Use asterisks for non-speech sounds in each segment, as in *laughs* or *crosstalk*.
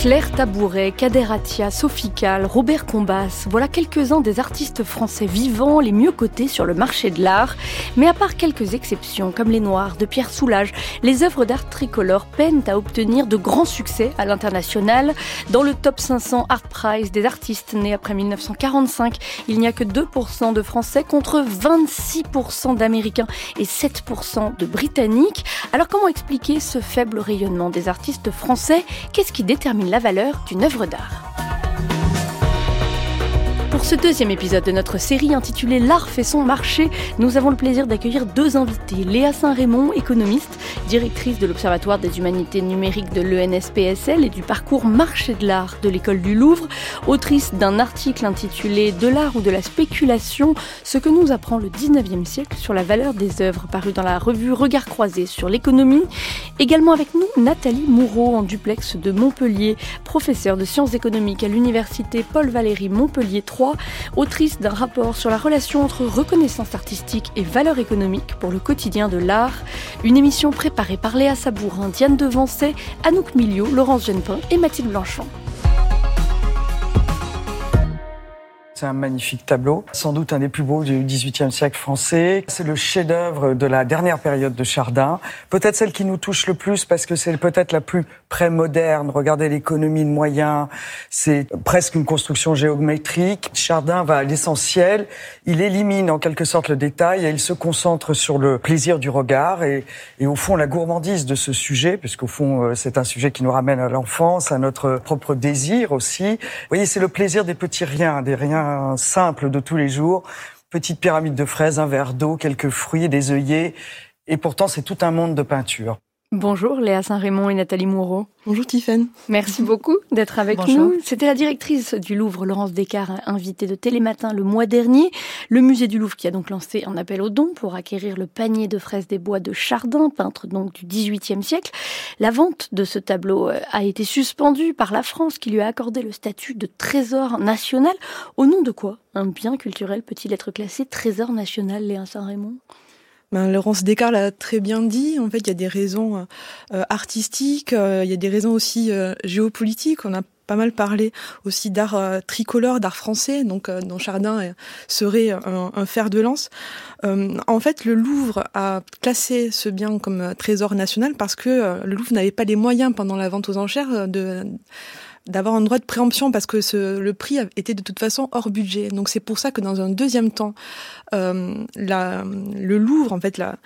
Claire Tabouret, Kader Atia, Sophie Cal, Robert Combas, voilà quelques-uns des artistes français vivants les mieux cotés sur le marché de l'art. Mais à part quelques exceptions, comme les Noirs de Pierre Soulages, les œuvres d'art tricolore peinent à obtenir de grands succès à l'international. Dans le top 500 Art Prize des artistes nés après 1945, il n'y a que 2% de Français contre 26% d'Américains et 7% de Britanniques. Alors comment expliquer ce faible rayonnement des artistes français? Qu'est-ce qui détermine la valeur d'une œuvre d'art. Pour ce deuxième épisode de notre série intitulée L'art fait son marché, nous avons le plaisir d'accueillir deux invités. Léa Saint-Raymond, économiste, directrice de l'Observatoire des humanités numériques de l'ENSPSL et du parcours marché de l'art de l'école du Louvre, autrice d'un article intitulé De l'art ou de la spéculation, ce que nous apprend le 19e siècle sur la valeur des œuvres, paru dans la revue Regard croisé sur l'économie. Également avec nous, Nathalie Moureau, en duplex de Montpellier, professeure de sciences économiques à l'université Paul Valéry Montpellier 3 autrice d'un rapport sur la relation entre reconnaissance artistique et valeur économique pour le quotidien de l'art. Une émission préparée par Léa Sabourin, Diane Devancet, Anouk Miliot, Laurence Genepin et Mathilde Blanchon. C'est un magnifique tableau, sans doute un des plus beaux du XVIIIe siècle français. C'est le chef-d'œuvre de la dernière période de Chardin. Peut-être celle qui nous touche le plus parce que c'est peut-être la plus pré-moderne. Regardez l'économie de moyens. C'est presque une construction géométrique. Chardin va à l'essentiel. Il élimine en quelque sorte le détail et il se concentre sur le plaisir du regard et, et au fond la gourmandise de ce sujet, puisqu'au fond euh, c'est un sujet qui nous ramène à l'enfance, à notre propre désir aussi. Vous voyez, c'est le plaisir des petits riens, des riens simple de tous les jours. Petite pyramide de fraises, un verre d'eau, quelques fruits, des œillets. Et pourtant, c'est tout un monde de peinture. Bonjour Léa Saint-Raymond et Nathalie Moureau. Bonjour Tiffaine. Merci beaucoup d'être avec nous. C'était la directrice du Louvre, Laurence Descartes, invitée de Télématin le mois dernier. Le musée du Louvre qui a donc lancé un appel aux dons pour acquérir le panier de fraises des bois de Chardin, peintre donc du XVIIIe siècle. La vente de ce tableau euh, a été suspendue par la France qui lui a accordé le statut de trésor national. Au nom de quoi? Un bien culturel peut-il être classé trésor national, Léa Saint-Raymond? Ben, Laurence Descartes l'a très bien dit. En fait, il y a des raisons euh, artistiques, euh, il y a des raisons aussi euh, géopolitiques. On a pas mal parlé aussi d'art tricolore, d'art français, donc dont Chardin serait un, fer de lance. en fait, le Louvre a classé ce bien comme trésor national parce que le Louvre n'avait pas les moyens pendant la vente aux enchères de d'avoir un droit de préemption parce que ce, le prix était de toute façon hors budget. Donc c'est pour ça que dans un deuxième temps, euh, la, le Louvre en fait la,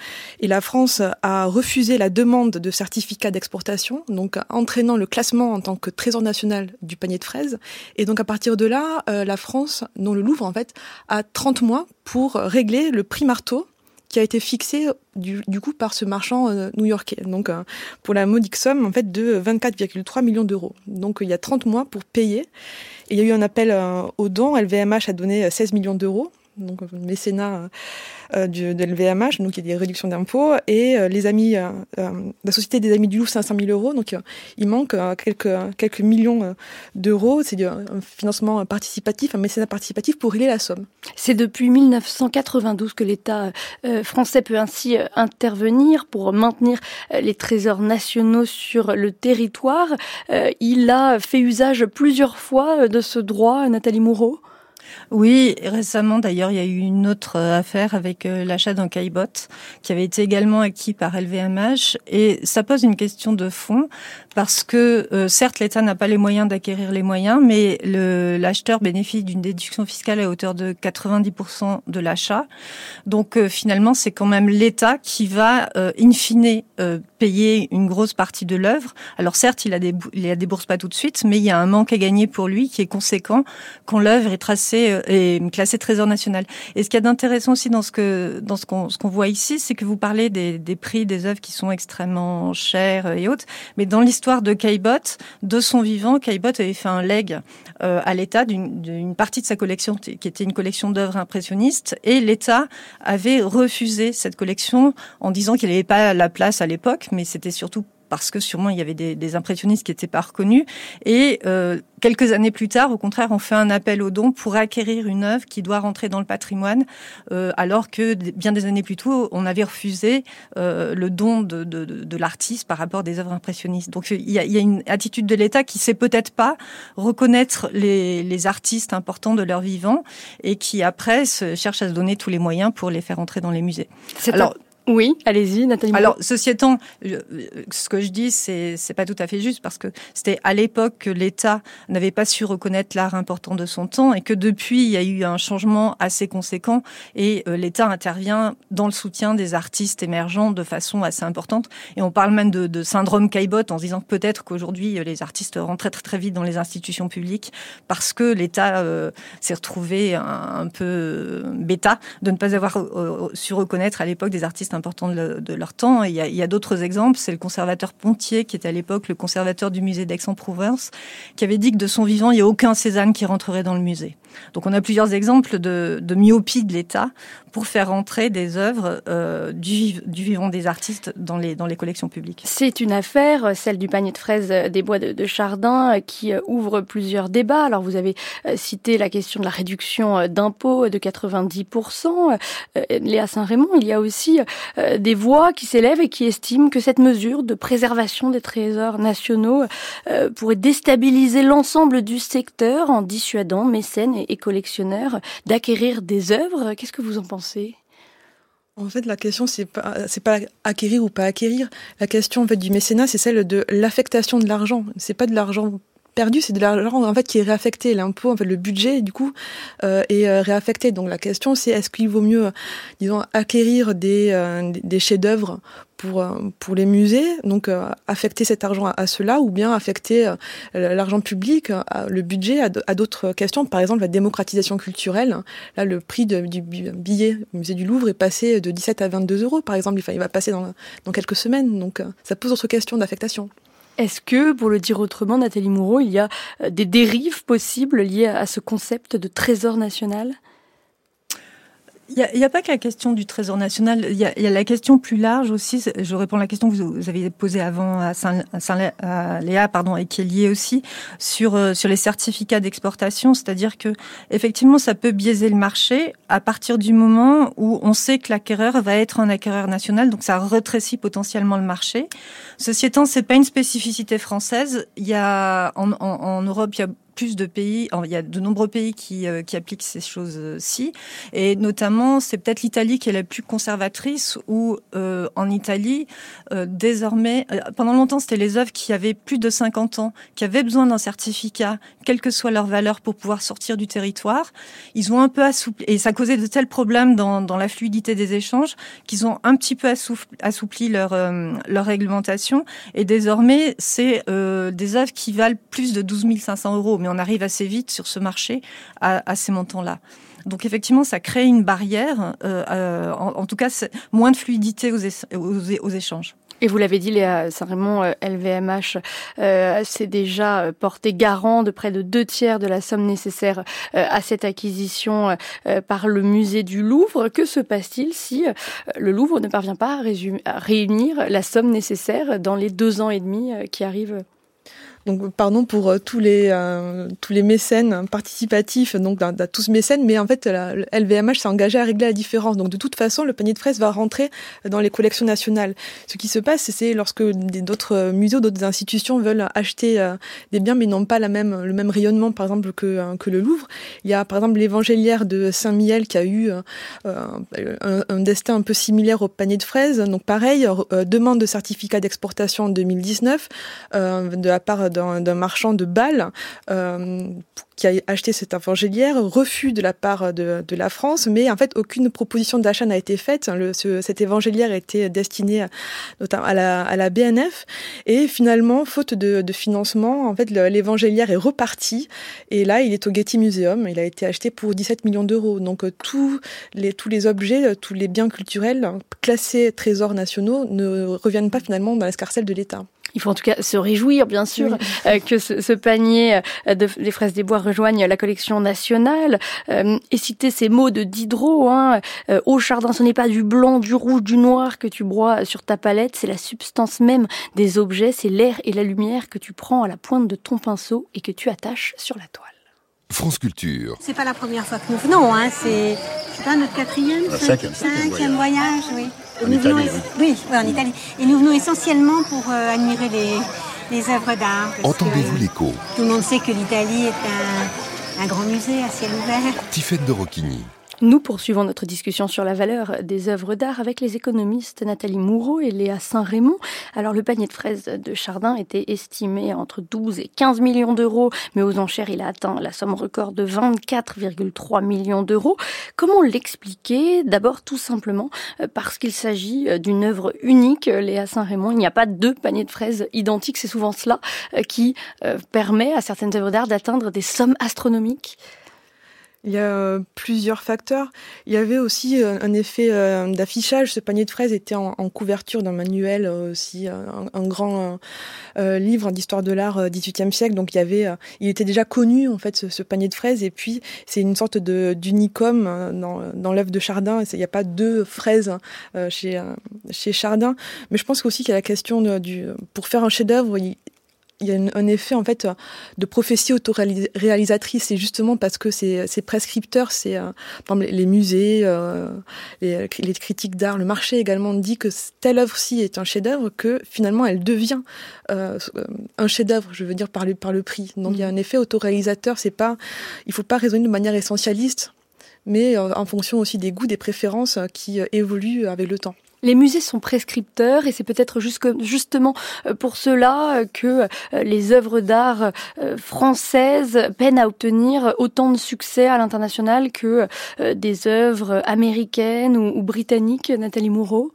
et la France a refusé la demande de certificat d'exportation, donc entraînant le classement en tant que trésor national du panier de fraises. Et donc à partir de là, euh, la France, dont le Louvre en fait, a 30 mois pour régler le prix marteau qui a été fixé du, coup par ce marchand euh, new-yorkais. Donc euh, pour la modique somme en fait de 24,3 millions d'euros. Donc il y a 30 mois pour payer. Il y a eu un appel euh, aux dons. LVMH a donné 16 millions d'euros donc mécénat euh, du, de LVMH, donc il y a des réductions d'impôts, et euh, les amis, euh, la Société des Amis du Louvre, 500 000 euros, donc il manque quelques, quelques millions d'euros, c'est un financement participatif, un mécénat participatif pour régler la somme. C'est depuis 1992 que l'État français peut ainsi intervenir pour maintenir les trésors nationaux sur le territoire. il a fait usage plusieurs fois de ce droit, Nathalie Moureau oui, récemment d'ailleurs, il y a eu une autre euh, affaire avec euh, l'achat d'un caillebotte qui avait été également acquis par LVMH et ça pose une question de fond parce que euh, certes l'État n'a pas les moyens d'acquérir les moyens, mais l'acheteur bénéficie d'une déduction fiscale à hauteur de 90% de l'achat. Donc finalement, c'est quand même l'État qui va in fine payer une grosse partie de l'œuvre. Alors certes, il a des il a débourse pas tout de suite, mais il y a un manque à gagner pour lui qui est conséquent quand l'œuvre est tracée et classé trésor national. Et ce qu'il y a d'intéressant aussi dans ce que dans ce qu'on voit ici, c'est que vous parlez des, des prix des œuvres qui sont extrêmement chères et autres, mais dans l'histoire de Caillebotte, de son vivant, Caillebotte avait fait un leg euh, à l'État d'une partie de sa collection qui était une collection d'œuvres impressionnistes et l'État avait refusé cette collection en disant qu'il n'avait pas la place à l'époque, mais c'était surtout parce que sûrement il y avait des, des impressionnistes qui n'étaient pas reconnus. Et euh, quelques années plus tard, au contraire, on fait un appel aux dons pour acquérir une œuvre qui doit rentrer dans le patrimoine, euh, alors que bien des années plus tôt, on avait refusé euh, le don de, de, de l'artiste par rapport à des œuvres impressionnistes. Donc il y a, il y a une attitude de l'État qui sait peut-être pas reconnaître les, les, artistes importants de leur vivant et qui après se, cherche à se donner tous les moyens pour les faire entrer dans les musées. Alors, oui, allez-y, Nathalie. Alors, ceci étant, ce que je dis, c'est c'est pas tout à fait juste parce que c'était à l'époque que l'État n'avait pas su reconnaître l'art important de son temps et que depuis il y a eu un changement assez conséquent et euh, l'État intervient dans le soutien des artistes émergents de façon assez importante et on parle même de, syndrome Caillebotte en se disant peut-être qu'aujourd'hui les artistes rentrent très, très très vite dans les institutions publiques parce que l'État euh, s'est retrouvé un, peu bêta de ne pas avoir euh, su reconnaître à l'époque des artistes important de, leur temps. Il y a, a d'autres exemples. C'est le conservateur Pontier, qui était à l'époque le conservateur du musée d'Aix-en-Provence, qui avait dit que de son vivant, il n'y a aucun Cézanne qui rentrerait dans le musée. Donc on a plusieurs exemples de, myopie de l'État pour faire entrer des œuvres euh, du, vivant des artistes dans les, collections publiques. C'est une affaire, celle du panier de fraises des bois de, de Chardin, qui euh, ouvre plusieurs débats. Alors vous avez euh, cité la question de la réduction d'impôts de 90%. Léa Saint-Raymond, il y a aussi des voix qui s'élèvent et qui estiment que cette mesure de préservation des trésors nationaux pourrait déstabiliser l'ensemble du secteur en dissuadant mécènes et collectionneurs d'acquérir des œuvres. Qu'est-ce que vous en pensez? En fait, la question c'est pas pas acquérir ou pas acquérir. La question du mécénat, c'est celle de l'affectation de l'argent. C'est pas de l'argent perdu, c'est de l'argent en fait qui est réaffecté. L'impôt, en fait, le budget du coup euh, est euh, réaffecté. Donc la question c'est est-ce qu'il vaut mieux, disons, acquérir des euh, chefs-d'œuvre pour, euh, les musées, donc euh, affecter cet argent à, cela, ou bien affecter euh, l'argent public, le budget à d'autres questions, par exemple la démocratisation culturelle. Là, le prix du billet au musée du Louvre est passé de 17 à 22 euros, par exemple. il va passer dans quelques semaines, donc ça pose d'autres questions d'affectation. Est-ce que, pour le dire autrement, Nathalie Moureau, il y a des dérives possibles liées à ce concept de trésor national? Il n'y a, pas que la question du Trésor national, il y, a, la question plus large aussi. Je réponds à la question que vous, avez posée avant à, Saint, à, Saint, à Léa, pardon, et qui est liée aussi sur euh, sur les certificats d'exportation, c'est-à-dire que effectivement, ça peut biaiser le marché à partir du moment où on sait que l'acquéreur va être un acquéreur national, donc ça rétrécit potentiellement le marché. Ceci étant, c'est pas une spécificité française. Il y a en Europe, il y a plus de pays, il y a de nombreux pays qui, euh, qui appliquent ces choses-ci, et notamment c'est peut-être l'Italie qui est la plus conservatrice, où euh, en Italie, euh, désormais, euh, pendant longtemps c'était les œuvres qui avaient plus de 50 ans, qui avaient besoin d'un certificat, quelle que soit leur valeur, pour pouvoir sortir du territoire. Ils ont un peu assoupli, et ça causait de tels problèmes dans, dans la fluidité des échanges, qu'ils ont un petit peu assoupli, assoupli leur, euh, leur réglementation, et désormais c'est des œuvres qui valent plus de 12 500 euros mais on arrive assez vite sur ce marché à, ces montants-là. Donc effectivement, ça crée une barrière, euh, euh, en, en, tout cas moins de fluidité aux, échanges. Et vous l'avez dit, Léa Saint-Raymond, LVMH euh, s'est déjà porté garant de près de deux tiers de la somme nécessaire euh, à cette acquisition euh, par le musée du Louvre. Que se passe-t-il si le Louvre ne parvient pas à réunir la somme nécessaire dans les deux ans et demi qui arrivent? Donc pardon pour euh, tous les euh, tous les mécènes participatifs, donc d'un tous mécènes, mais en fait la, LVMH s'est engagé à régler la différence. Donc de toute façon, le panier de fraises va rentrer dans les collections nationales. Ce qui se passe, c'est lorsque d'autres musées, d'autres institutions veulent acheter euh, des biens, mais n'ont pas le même rayonnement, par exemple que le Louvre. Il y a par exemple l'évangéliaire de Saint-Miel qui a eu un, un, destin un peu similaire au panier de fraises. Donc pareil, demande de certificat d'exportation en 2019 de la part d'un marchand de balles euh, qui a acheté cette évangélière, refus de la part de, la France, mais en fait aucune proposition d'achat n'a été faite. Le, ce, cette évangélière était destinée notamment à la, à la BNF et finalement, faute de, financement, en fait l'évangélière est reparti et là il est au Getty Museum. Il a été acheté pour 17 millions d'euros. Donc tous les tous les objets, tous les biens culturels classés trésors nationaux ne reviennent pas finalement dans l'escarcelle de l'État. Il faut en tout cas se réjouir, bien sûr, euh, que ce, panier euh, de, des fraises des bois rejoigne la collection nationale. Euh, et citer ces mots de Diderot, hein, au jardin, ce n'est pas du blanc, du rouge, du noir que tu broies sur ta palette, c'est la substance même des objets, c'est l'air et la lumière que tu prends à la pointe de ton pinceau et que tu attaches sur la toile. France Culture. C'est pas la première fois que nous venons, hein, c'est pas notre quatrième, cinquième, voyage, oui. En Italie, oui. Oui, en Italie. Et nous venons essentiellement pour euh, admirer les, les œuvres d'art. Entendez-vous l'écho Tout le monde sait que l'Italie est un, un, grand musée à ciel ouvert. Tiffaine de Rocchini. Nous poursuivons notre discussion sur la valeur des œuvres d'art avec les économistes Nathalie Moureau et Léa Saint-Raymond. Alors le panier de fraises de Chardin était estimé entre 12 et 15 millions d'euros, mais aux enchères il a atteint la somme record de 24,3 millions d'euros. Comment l'expliquer? D'abord tout simplement euh, parce qu'il s'agit euh, d'une œuvre unique, Léa Saint-Raymond. Il n'y a pas deux paniers de fraises identiques, c'est souvent cela euh, qui permet à certaines œuvres d'art d'atteindre des sommes astronomiques. Il y a euh, plusieurs facteurs. Il y avait aussi euh, un effet euh, d'affichage. Ce panier de fraises était en, couverture d'un manuel aussi, un, grand livre d'histoire de l'art 18e siècle. Donc il y avait, il était déjà connu en fait ce, panier de fraises. Et puis c'est une sorte de d'unicum dans, l'œuvre de Chardin. Il n'y a pas deux fraises chez Chardin. Mais je pense aussi qu'il y a la question du pour faire un chef-d'œuvre, y a un effet en fait de prophétie autoréalisatrice. C'est justement parce que ces, prescripteurs, c'est euh, les musées, euh, les, critiques d'art, le marché également dit que telle œuvre-ci est un chef-d'œuvre que finalement elle devient euh, un chef-d'œuvre. Je veux dire par le par le prix. Donc il y a un effet autoréalisateur. C'est pas, il faut pas raisonner de manière essentialiste, mais en fonction aussi des goûts, des préférences qui évoluent avec le temps. Les musées sont prescripteurs et c'est peut-être justement euh, pour cela euh, que euh, les œuvres d'art françaises peinent à obtenir autant de succès à l'international que des œuvres américaines ou britanniques, Nathalie Moureau.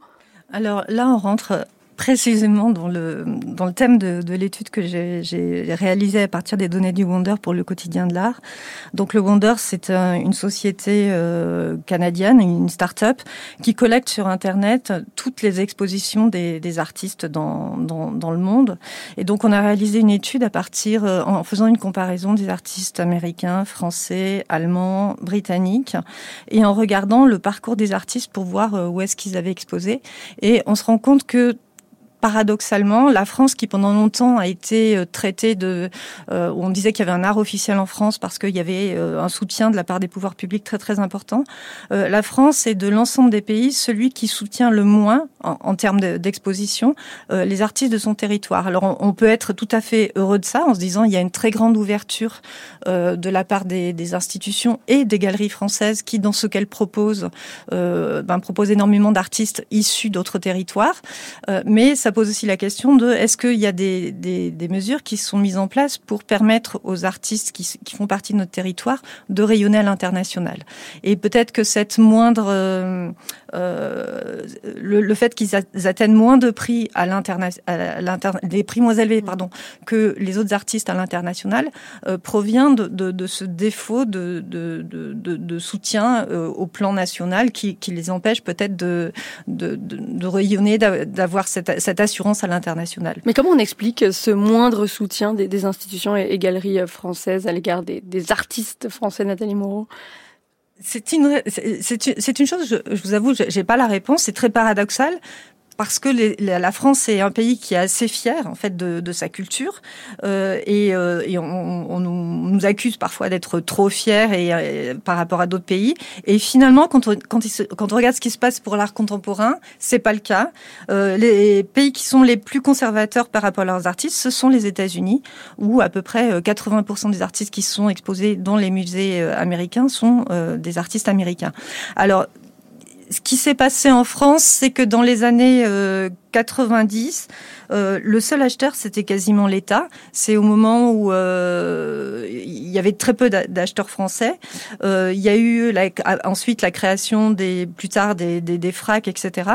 Alors là, on rentre précisément dans le, dans le thème de, de l'étude que j'ai réalisée à partir des données du Wonder pour le quotidien de l'art. Donc le Wonder, c'est une société euh, canadienne, une start-up, qui collecte sur Internet toutes les expositions des, des artistes dans, dans, dans, le monde. Et donc on a réalisé une étude à partir, euh, en faisant une comparaison des artistes américains, français, allemands, britanniques, et en regardant le parcours des artistes pour voir euh, où est-ce qu'ils avaient exposé. Et on se rend compte que paradoxalement, la France, qui pendant longtemps a été euh, traitée de, euh, on disait qu'il y avait un art officiel en France parce qu'il y avait euh, un soutien de la part des pouvoirs publics très très important. la France est de l'ensemble des pays celui qui soutient le moins en, termes d'exposition les artistes de son territoire. Alors on, peut être tout à fait heureux de ça en se disant il y a une très grande ouverture de la part des, institutions et des galeries françaises qui, dans ce qu'elles proposent, ben, proposent énormément d'artistes issus d'autres territoires, mais pose aussi la question de est-ce qu'il y a des, des, mesures qui sont mises en place pour permettre aux artistes qui, qui font partie de notre territoire de rayonner à l'international? Et peut-être que cette moindre, euh, euh le, fait qu'ils atteignent moins de prix à l'international, des prix moins élevés, pardon, que les autres artistes à l'international, euh, provient de, de, ce défaut de, de, de, soutien au plan national qui, qui les empêche peut-être de, de, rayonner, d'avoir cette assurance à l'international. Mais comment on explique ce moindre soutien des, institutions et, galeries françaises à l'égard des, artistes français, Nathalie Moreau? C'est une, c'est une chose, je, je vous avoue, j'ai pas la réponse, c'est très paradoxal, parce que la France est un pays qui est assez fier en fait de, sa culture euh, et, euh, on, nous accuse parfois d'être trop fiers et, euh, par rapport à d'autres pays. Et finalement, quand on, quand, on regarde ce qui se passe pour l'art contemporain, c'est pas le cas. Les pays qui sont les plus conservateurs par rapport à leurs artistes, ce sont les États-Unis, où à peu près 80% euh, des artistes qui sont exposés dans les musées américains sont des artistes américains. Alors ce qui s'est passé en France, c'est que dans les années 90, euh, euh, le seul acheteur, c'était quasiment l'État. C'est au moment où euh, il y avait très peu d'acheteurs français. il y a eu ensuite la création des plus tard des, des, des FRAC, etc.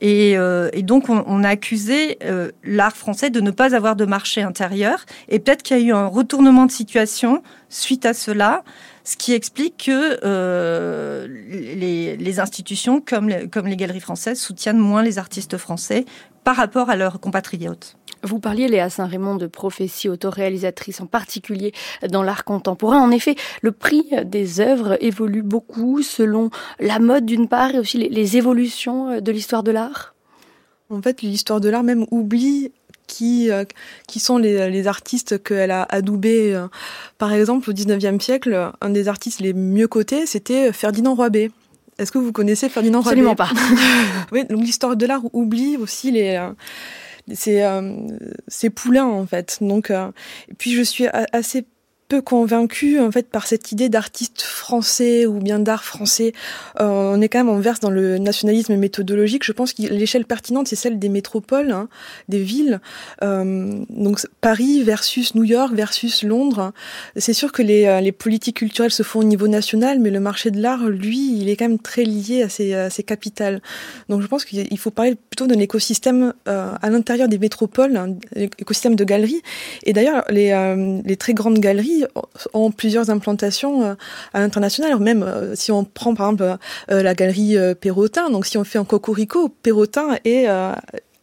Et, et, donc on, on a accusé l'art français de ne pas avoir de marché intérieur. Et peut-être qu'il y a eu un retournement de situation suite à cela ce qui explique que euh, les, les, institutions comme les, comme les galeries françaises soutiennent moins les artistes français par rapport à leurs compatriotes. Vous parliez, Léa Saint-Raymond, de prophétie autoréalisatrice, en particulier dans l'art contemporain. En effet, le prix des œuvres évolue beaucoup selon la mode d'une part et aussi les, évolutions de l'histoire de l'art. En fait, l'histoire de l'art même oublie qui, euh, qui sont les, artistes qu'elle a adoubés. Par exemple, au 19e siècle, un des artistes les mieux cotés, c'était Ferdinand Roibé. Est-ce que vous connaissez Ferdinand Roibé Absolument pas. *laughs* oui, donc l'histoire de l'art oublie aussi les euh, c'est euh, c'est poulain en fait. Donc euh, et puis je suis assez peu convaincu en fait par cette idée d'artiste français ou bien d'art français. Euh, on est quand même en verse dans le nationalisme méthodologique. Je pense que l'échelle pertinente c'est celle des métropoles, hein, des villes. Euh, donc Paris versus New York versus Londres. C'est sûr que les, euh, les politiques culturelles se font au niveau national, mais le marché de l'art, lui, il est quand même très lié à ces, ces capitales. Donc je pense qu'il faut parler plutôt d'un écosystème à l'intérieur des métropoles, un écosystème de galeries. Et d'ailleurs, les, les très grandes galeries ont plusieurs implantations euh, à l'international. Même euh, si on prend par exemple euh, la galerie Perrotin, donc si on fait un cocorico, Perrotin est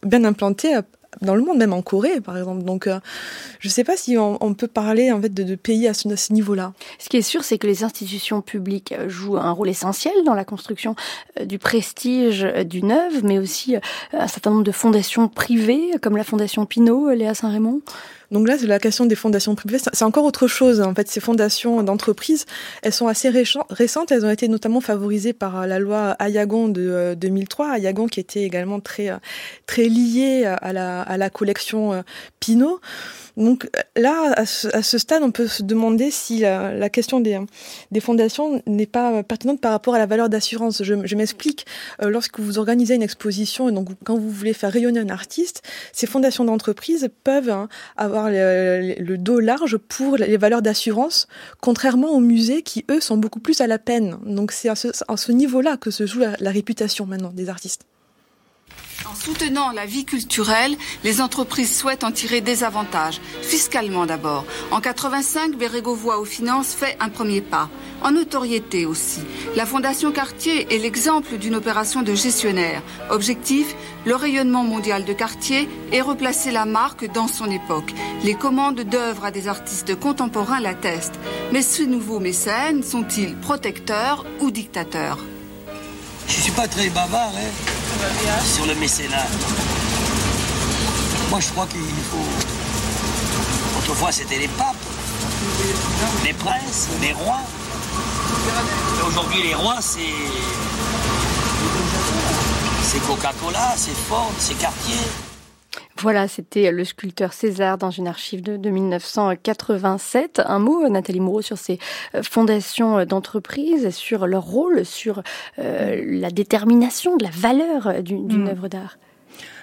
bien implanté dans le monde, même en Corée, par exemple. Donc, je ne sais pas si on, peut parler en fait de, pays à ce, niveau-là. Ce qui est sûr, c'est que les institutions publiques jouent un rôle essentiel dans la construction du prestige d'une œuvre, mais aussi un certain nombre de fondations privées, comme la Fondation Pinault, Léa Saint-Raymond. Donc là, c'est la question des fondations privées. C'est encore autre chose. En fait, ces fondations d'entreprise, elles sont assez récentes. Elles ont été notamment favorisées par la loi Ayagon de 2003. Euh, Ayagon qui était également très, euh, très liée à la, à la collection euh, Pinot. Donc là, à ce, stade, on peut se demander si la, question des, fondations n'est pas pertinente par rapport à la valeur d'assurance. Je, m'explique. lorsque vous organisez une exposition et donc quand vous voulez faire rayonner un artiste, ces fondations d'entreprise peuvent hein, avoir le, dos large pour les valeurs d'assurance, contrairement aux musées qui, eux, sont beaucoup plus à la peine. Donc c'est à ce, niveau-là que se joue la réputation maintenant des artistes. En soutenant la vie culturelle, les entreprises souhaitent en tirer des avantages, fiscalement d'abord. En 85, Bérégovoy aux finances fait un premier pas. En notoriété aussi. La Fondation Cartier est l'exemple d'une opération de gestionnaire. Objectif, le rayonnement mondial de Cartier et replacer la marque dans son époque. Les commandes d'œuvres à des artistes contemporains l'attestent. Mais ces nouveaux mécènes sont-ils protecteurs ou dictateurs? Je suis pas très bavard, hein sur le mécénat. Moi, je crois qu'il faut. Autrefois, c'était les papes, les princes, les rois. Aujourd'hui, les rois, c'est. C'est Coca-Cola, c'est Ford, c'est Cartier. Voilà, c'était le sculpteur César dans une archive de, 1987. Un mot, Nathalie Moreau, sur ces euh, fondations d'entreprise, sur leur rôle, sur euh, la détermination de la valeur d'une mmh. œuvre d'art.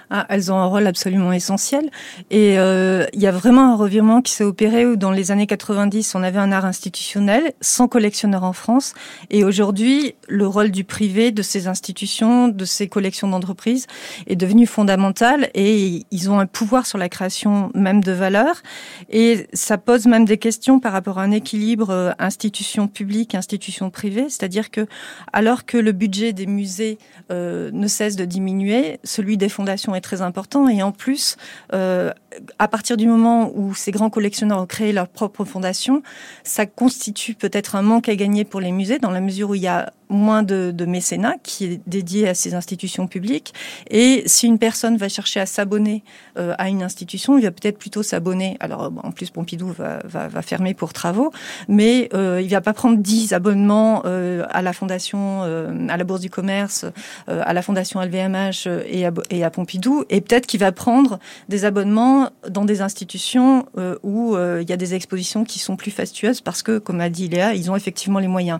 Ah, elles ont un rôle absolument essentiel. Et euh, il y a vraiment un revirement qui s'est opéré où dans les années 90, on avait un art institutionnel sans collectionneur en France. Et aujourd'hui, le rôle du privé, de ces institutions, de ces collections d'entreprises est devenu fondamental et ils ont un pouvoir sur la création même de valeurs. Et ça pose même des questions par rapport à un équilibre euh, institution publique, institution privée. C'est-à-dire que alors que le budget des musées euh, ne cesse de diminuer, celui des fondations est très important. Et en plus, euh, à partir du moment où ces grands collectionneurs ont créé leur propre fondation, ça constitue peut-être un manque à gagner pour les musées dans la mesure où il y a moins de, de, mécénat qui est dédié à ces institutions publiques. Et si une personne va chercher à s'abonner euh, à une institution, il va peut-être plutôt s'abonner. Alors, en plus, Pompidou va, va, va, fermer pour travaux, mais euh, il va pas prendre 10 abonnements euh, à la fondation, euh, à la Bourse du Commerce, euh, à la fondation LVMH et à, et à Pompidou, et peut-être qu'il va prendre des abonnements dans des institutions où il y a des expositions qui sont plus fastueuses parce que, comme a dit Léa, ils ont effectivement les moyens.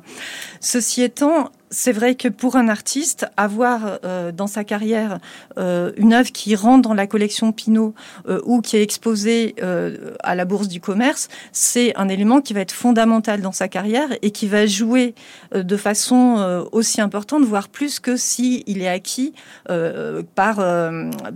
Ceci étant, c'est vrai que pour un artiste, avoir euh, dans sa carrière euh, une œuvre qui rentre dans la collection Pinot euh, ou qui est exposée à la bourse du commerce, c'est un élément qui va être fondamental dans sa carrière et qui va jouer de façon aussi importante, voire plus que si il est acquis par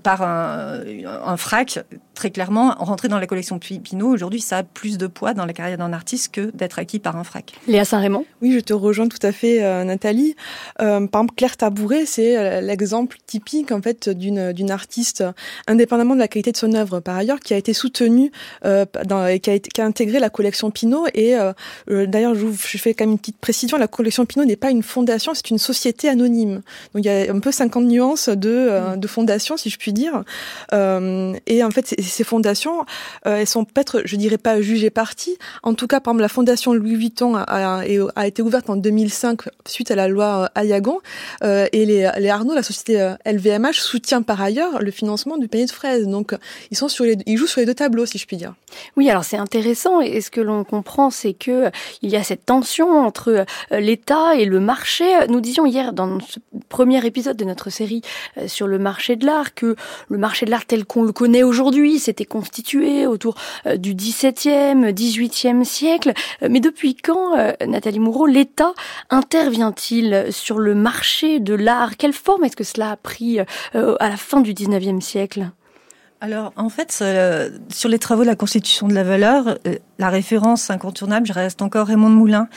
par un, un frac. Très clairement, rentrer dans la collection Pinot aujourd'hui, ça a plus de poids dans la carrière d'un artiste que d'être acquis par un frac. Léa Saint-Raymond? Oui, je te rejoins tout à fait, Nathalie Nathalie. par exemple, Claire Tabouret, c'est l'exemple typique en fait d'une d'une artiste indépendamment de la qualité de son œuvre par ailleurs qui a été soutenue dans, qui a, qui a intégré la collection Pinot. Et d'ailleurs je, je fais quand même une petite précision. La collection Pinot n'est pas une fondation c'est une société anonyme. Donc il y a un peu 50 nuances de de fondation si je puis dire. Et en fait ces fondations elles sont peut-être je dirais pas jugées parties. En tout cas par exemple la fondation Louis Vuitton a, a, a été ouverte en 2005 suite à la loi Ayagon euh, et les, les Arnaud, la société LVMH, euh, soutient par ailleurs le financement du panier de fraises. Donc ils sont sur ils jouent sur les deux tableaux, si je puis dire. Oui, alors c'est intéressant et ce que l'on comprend, c'est que il y a cette tension entre euh, l'État et le marché. Nous disions hier dans ce premier épisode de notre série sur le marché de l'art que le marché de l'art tel qu'on le connaît aujourd'hui s'était constitué autour du 17e, 18e siècle. Mais depuis quand, Nathalie Moureau, l'État intervient-il? Sur le marché de l'art? Quelle forme est-ce que cela a pris euh, à la fin du 19e siècle? Alors, en fait, euh, sur les travaux de la Constitution de la valeur, euh, la référence incontournable, je reste encore Raymond Moulin,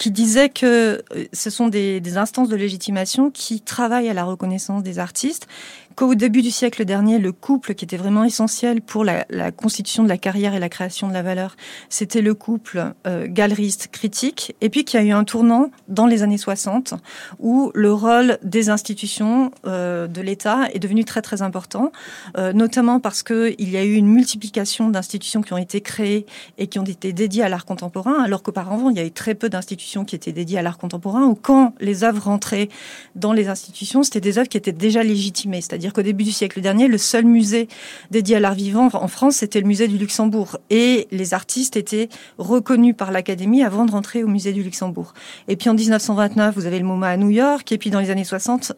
qui disait que ce sont des, instances de légitimation qui travaillent à la reconnaissance des artistes qu'au début du siècle dernier, le couple qui était vraiment essentiel pour la, constitution de la carrière et la création de la valeur, c'était le couple euh, galeriste-critique, et puis qu'il y a eu un tournant dans les années 60 où le rôle des institutions euh, de l'État est devenu très très important, euh, notamment parce que il y a eu une multiplication d'institutions qui ont été créées et qui ont été dédiées à l'art contemporain, alors qu'auparavant il y a eu très peu d'institutions qui étaient dédiées à l'art contemporain, ou quand les œuvres rentraient dans les institutions, c'était des œuvres qui étaient déjà légitimées, c'est-à-dire qu'au début du siècle dernier, le seul musée dédié à l'art vivant en France, c'était le musée du Luxembourg. Et les artistes étaient reconnus par l'Académie avant de rentrer au musée du Luxembourg. Et puis en 1929, vous avez le MoMA à New York. Et puis dans les années 60,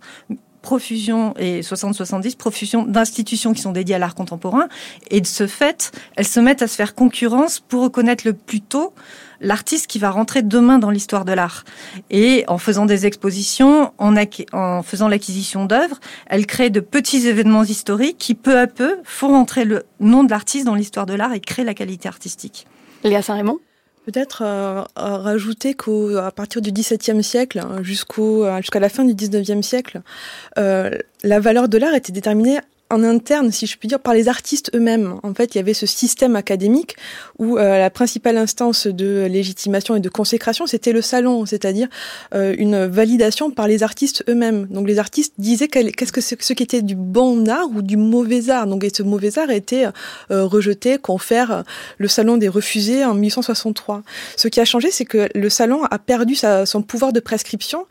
profusion et 60-70 profusion d'institutions qui sont dédiées à l'art contemporain et de ce fait elles se mettent à se faire concurrence pour reconnaître le plus tôt l'artiste qui va rentrer demain dans l'histoire de l'art. Et en faisant des expositions, en, faisant l'acquisition d'œuvres, elle crée de petits événements historiques qui, peu à peu, font rentrer le nom de l'artiste dans l'histoire de l'art et créent la qualité artistique. Léa Saint-Raymond? Peut-être euh, rajouter qu'à partir du XVIIe siècle hein, jusqu'au jusqu'à la fin du XIXe siècle, euh, la valeur de l'art était déterminée en interne, si je puis dire, par les artistes eux-mêmes. En fait, il y avait ce système académique où euh, la principale instance de légitimation et de consécration, c'était le salon, c'est-à-dire euh, une validation par les artistes eux-mêmes. Donc les artistes disaient qu'est-ce que ce qui était du bon art ou du mauvais art. Donc et ce mauvais art était euh, rejeté, confère le salon des refusés en 1863. Ce qui a changé, c'est que le salon a perdu sa, son pouvoir de prescription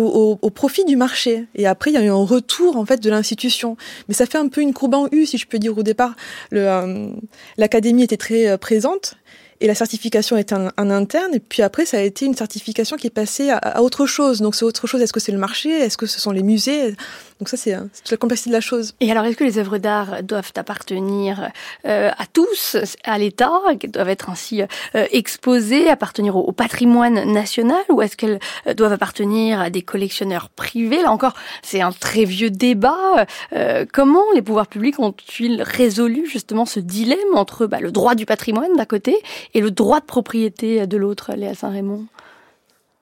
au, au, profit du marché. Et après, il y a eu un retour en fait de l'institution. Mais ça fait un peu une courbe en U, si je peux dire. Au départ, euh, l'académie était très euh, présente et la certification est en, interne. Et puis après, ça a été une certification qui est passée à, autre chose. Donc c'est autre chose. Est-ce que c'est le marché? Est-ce que ce sont les musées? Donc ça, c'est toute la complexité de la chose. Et alors, est-ce que les œuvres d'art doivent appartenir euh, à tous, à l'État, doivent être ainsi euh, exposées, appartenir au, patrimoine national, ou est-ce qu'elles euh, doivent appartenir à des collectionneurs privés? Là encore, c'est un très vieux débat. Euh, comment les pouvoirs publics ont-ils résolu justement ce dilemme entre bah, le droit du patrimoine d'un côté et le droit de propriété de l'autre, Léa Saint-Raymond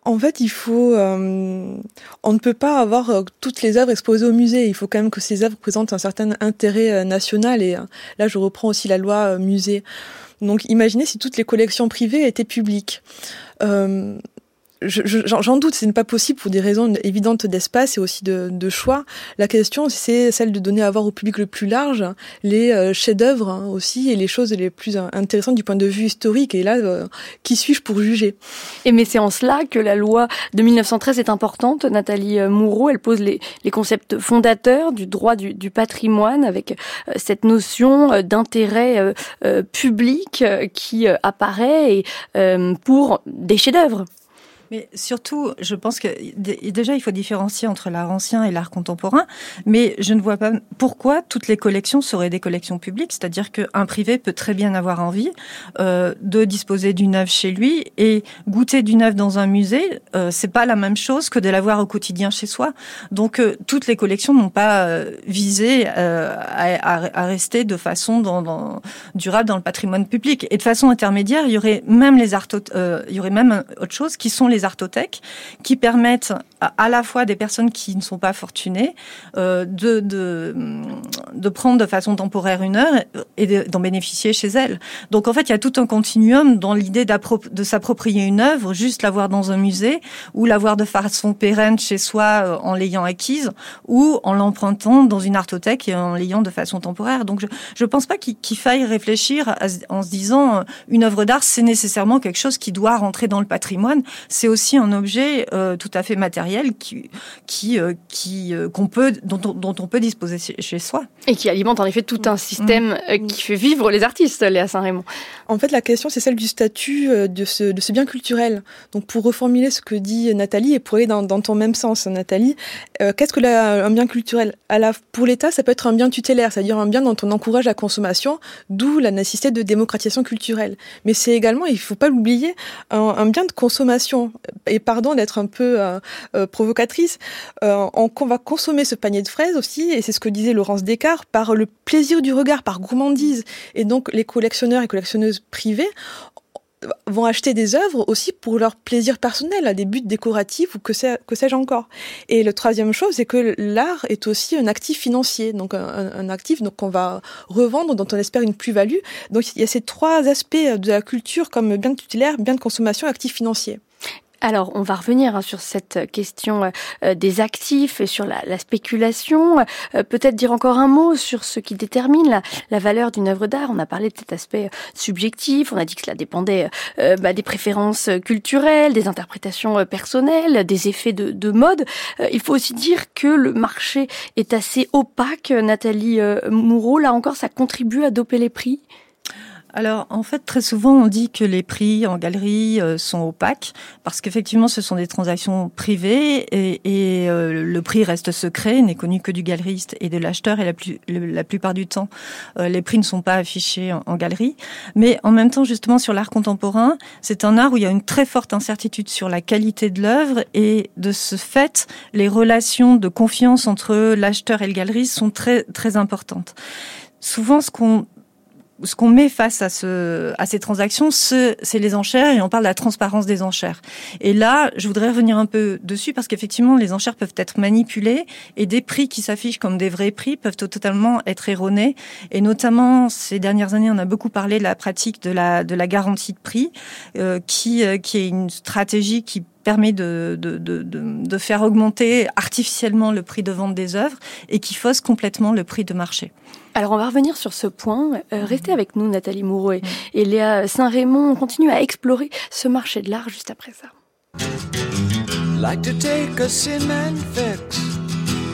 en fait, il faut, euh, on ne peut pas avoir euh, toutes les œuvres exposées au musée. Il faut quand même que ces œuvres présentent un certain intérêt euh, national. Et là, je reprends aussi la loi musée. Donc, imaginez si toutes les collections privées étaient publiques j'en doute, ce n'est pas possible pour des raisons évidentes d'espace et aussi de, choix. La question, c'est celle de donner à voir au public le plus large les euh, chefs-d'œuvre hein, aussi et les choses les plus intéressantes du point de vue historique. Et là, euh, qui suis-je pour juger? Et mais c'est en cela que la loi de 1913 est importante. Nathalie euh, Moureau, elle pose les, concepts fondateurs du droit du, patrimoine avec cette notion d'intérêt public qui apparaît pour des chefs-d'œuvre. Mais surtout, je pense que déjà, il faut différencier entre l'art ancien et l'art contemporain, mais je ne vois pas pourquoi toutes les collections seraient des collections publiques, c'est-à-dire qu'un privé peut très bien avoir envie euh, de disposer d'une œuvre chez lui et goûter d'une œuvre dans un musée, euh, c'est pas la même chose que de l'avoir au quotidien chez soi. Donc, euh, toutes les collections n'ont pas euh, visé euh, à, à, rester de façon dans, dans, durable dans le patrimoine public. Et de façon intermédiaire, il y aurait même les art, il y aurait même autre chose qui sont les les artothèques qui permettent à, la fois des personnes qui ne sont pas fortunées euh, de, de, de prendre de façon temporaire une heure et d'en bénéficier chez elles. Donc en fait, il y a tout un continuum dans l'idée de s'approprier une œuvre, juste l'avoir dans un musée ou l'avoir de façon pérenne chez soi euh, en l'ayant acquise ou en l'empruntant dans une artothèque et en l'ayant de façon temporaire. Donc je ne pense pas qu'il faille réfléchir en se disant euh, une œuvre d'art, c'est nécessairement quelque chose qui doit rentrer dans le patrimoine. Aussi un objet euh, tout à fait matériel qui, qui, euh, qui qu'on peut, dont, dont, on peut disposer chez soi. Et qui alimente en effet tout un système mm. qui fait vivre les artistes, Léa Saint-Raymond. En fait, la question, c'est celle du statut de ce, de ce bien culturel. Donc, pour reformuler ce que dit Nathalie et pour aller dans, dans ton même sens, Nathalie, qu'est-ce que la, un bien culturel? À la, Pour l'État, ça peut être un bien tutélaire, c'est-à-dire un bien dont on encourage la consommation, d'où la nécessité de démocratisation culturelle. Mais c'est également, il ne faut pas l'oublier, un, bien de consommation. Et pardon d'être un peu euh, euh, provocatrice, euh, on, va consommer ce panier de fraises aussi, et c'est ce que disait Laurence Descartes, par le plaisir du regard, par gourmandise. Et donc les collectionneurs et collectionneuses privés vont acheter des œuvres aussi pour leur plaisir personnel, à des buts décoratifs ou que, sais-je encore. Et le troisième chose, c'est que l'art est aussi un actif financier, donc un, actif qu'on va revendre, dont on espère une plus-value. Donc il y a ces trois aspects de la culture comme bien tutélaire, bien de consommation, actif financier. Alors, on va revenir hein, sur cette question euh, des actifs et sur la, spéculation. Euh, peut-être dire encore un mot sur ce qui détermine la, valeur d'une œuvre d'art. On a parlé de cet aspect euh, subjectif. On a dit que cela dépendait bah, des préférences culturelles, des interprétations personnelles, des effets de, de mode. il faut aussi dire que le marché est assez opaque. Nathalie Moureau, là encore, ça contribue à doper les prix. Alors, en fait, très souvent, on dit que les prix en galerie euh, sont opaques parce qu'effectivement, ce sont des transactions privées et, euh, le prix reste secret, n'est connu que du galeriste et de l'acheteur et la, la, plupart du temps, euh, les prix ne sont pas affichés en, galerie. Mais en même temps, justement, sur l'art contemporain, c'est un art où il y a une très forte incertitude sur la qualité de l'œuvre et de ce fait, les relations de confiance entre l'acheteur et le galeriste sont très, très importantes. Souvent, ce qu'on ce qu'on met face à, ce, à ces transactions, c'est les enchères et on parle de la transparence des enchères. Et là, je voudrais revenir un peu dessus parce qu'effectivement, les enchères peuvent être manipulées et des prix qui s'affichent comme des vrais prix peuvent totalement être erronés. Et notamment, ces dernières années, on a beaucoup parlé de la pratique de la, de la garantie de prix, euh, qui, euh, qui est une stratégie qui permet de, de, de, de, faire augmenter artificiellement le prix de vente des œuvres et qui fausse complètement le prix de marché. Alors on va revenir sur ce point. Euh, restez avec nous Nathalie Moreau et, et Léa Saint-Raymond. On continue à explorer ce marché de l'art juste après ça. Like to take a cement fix,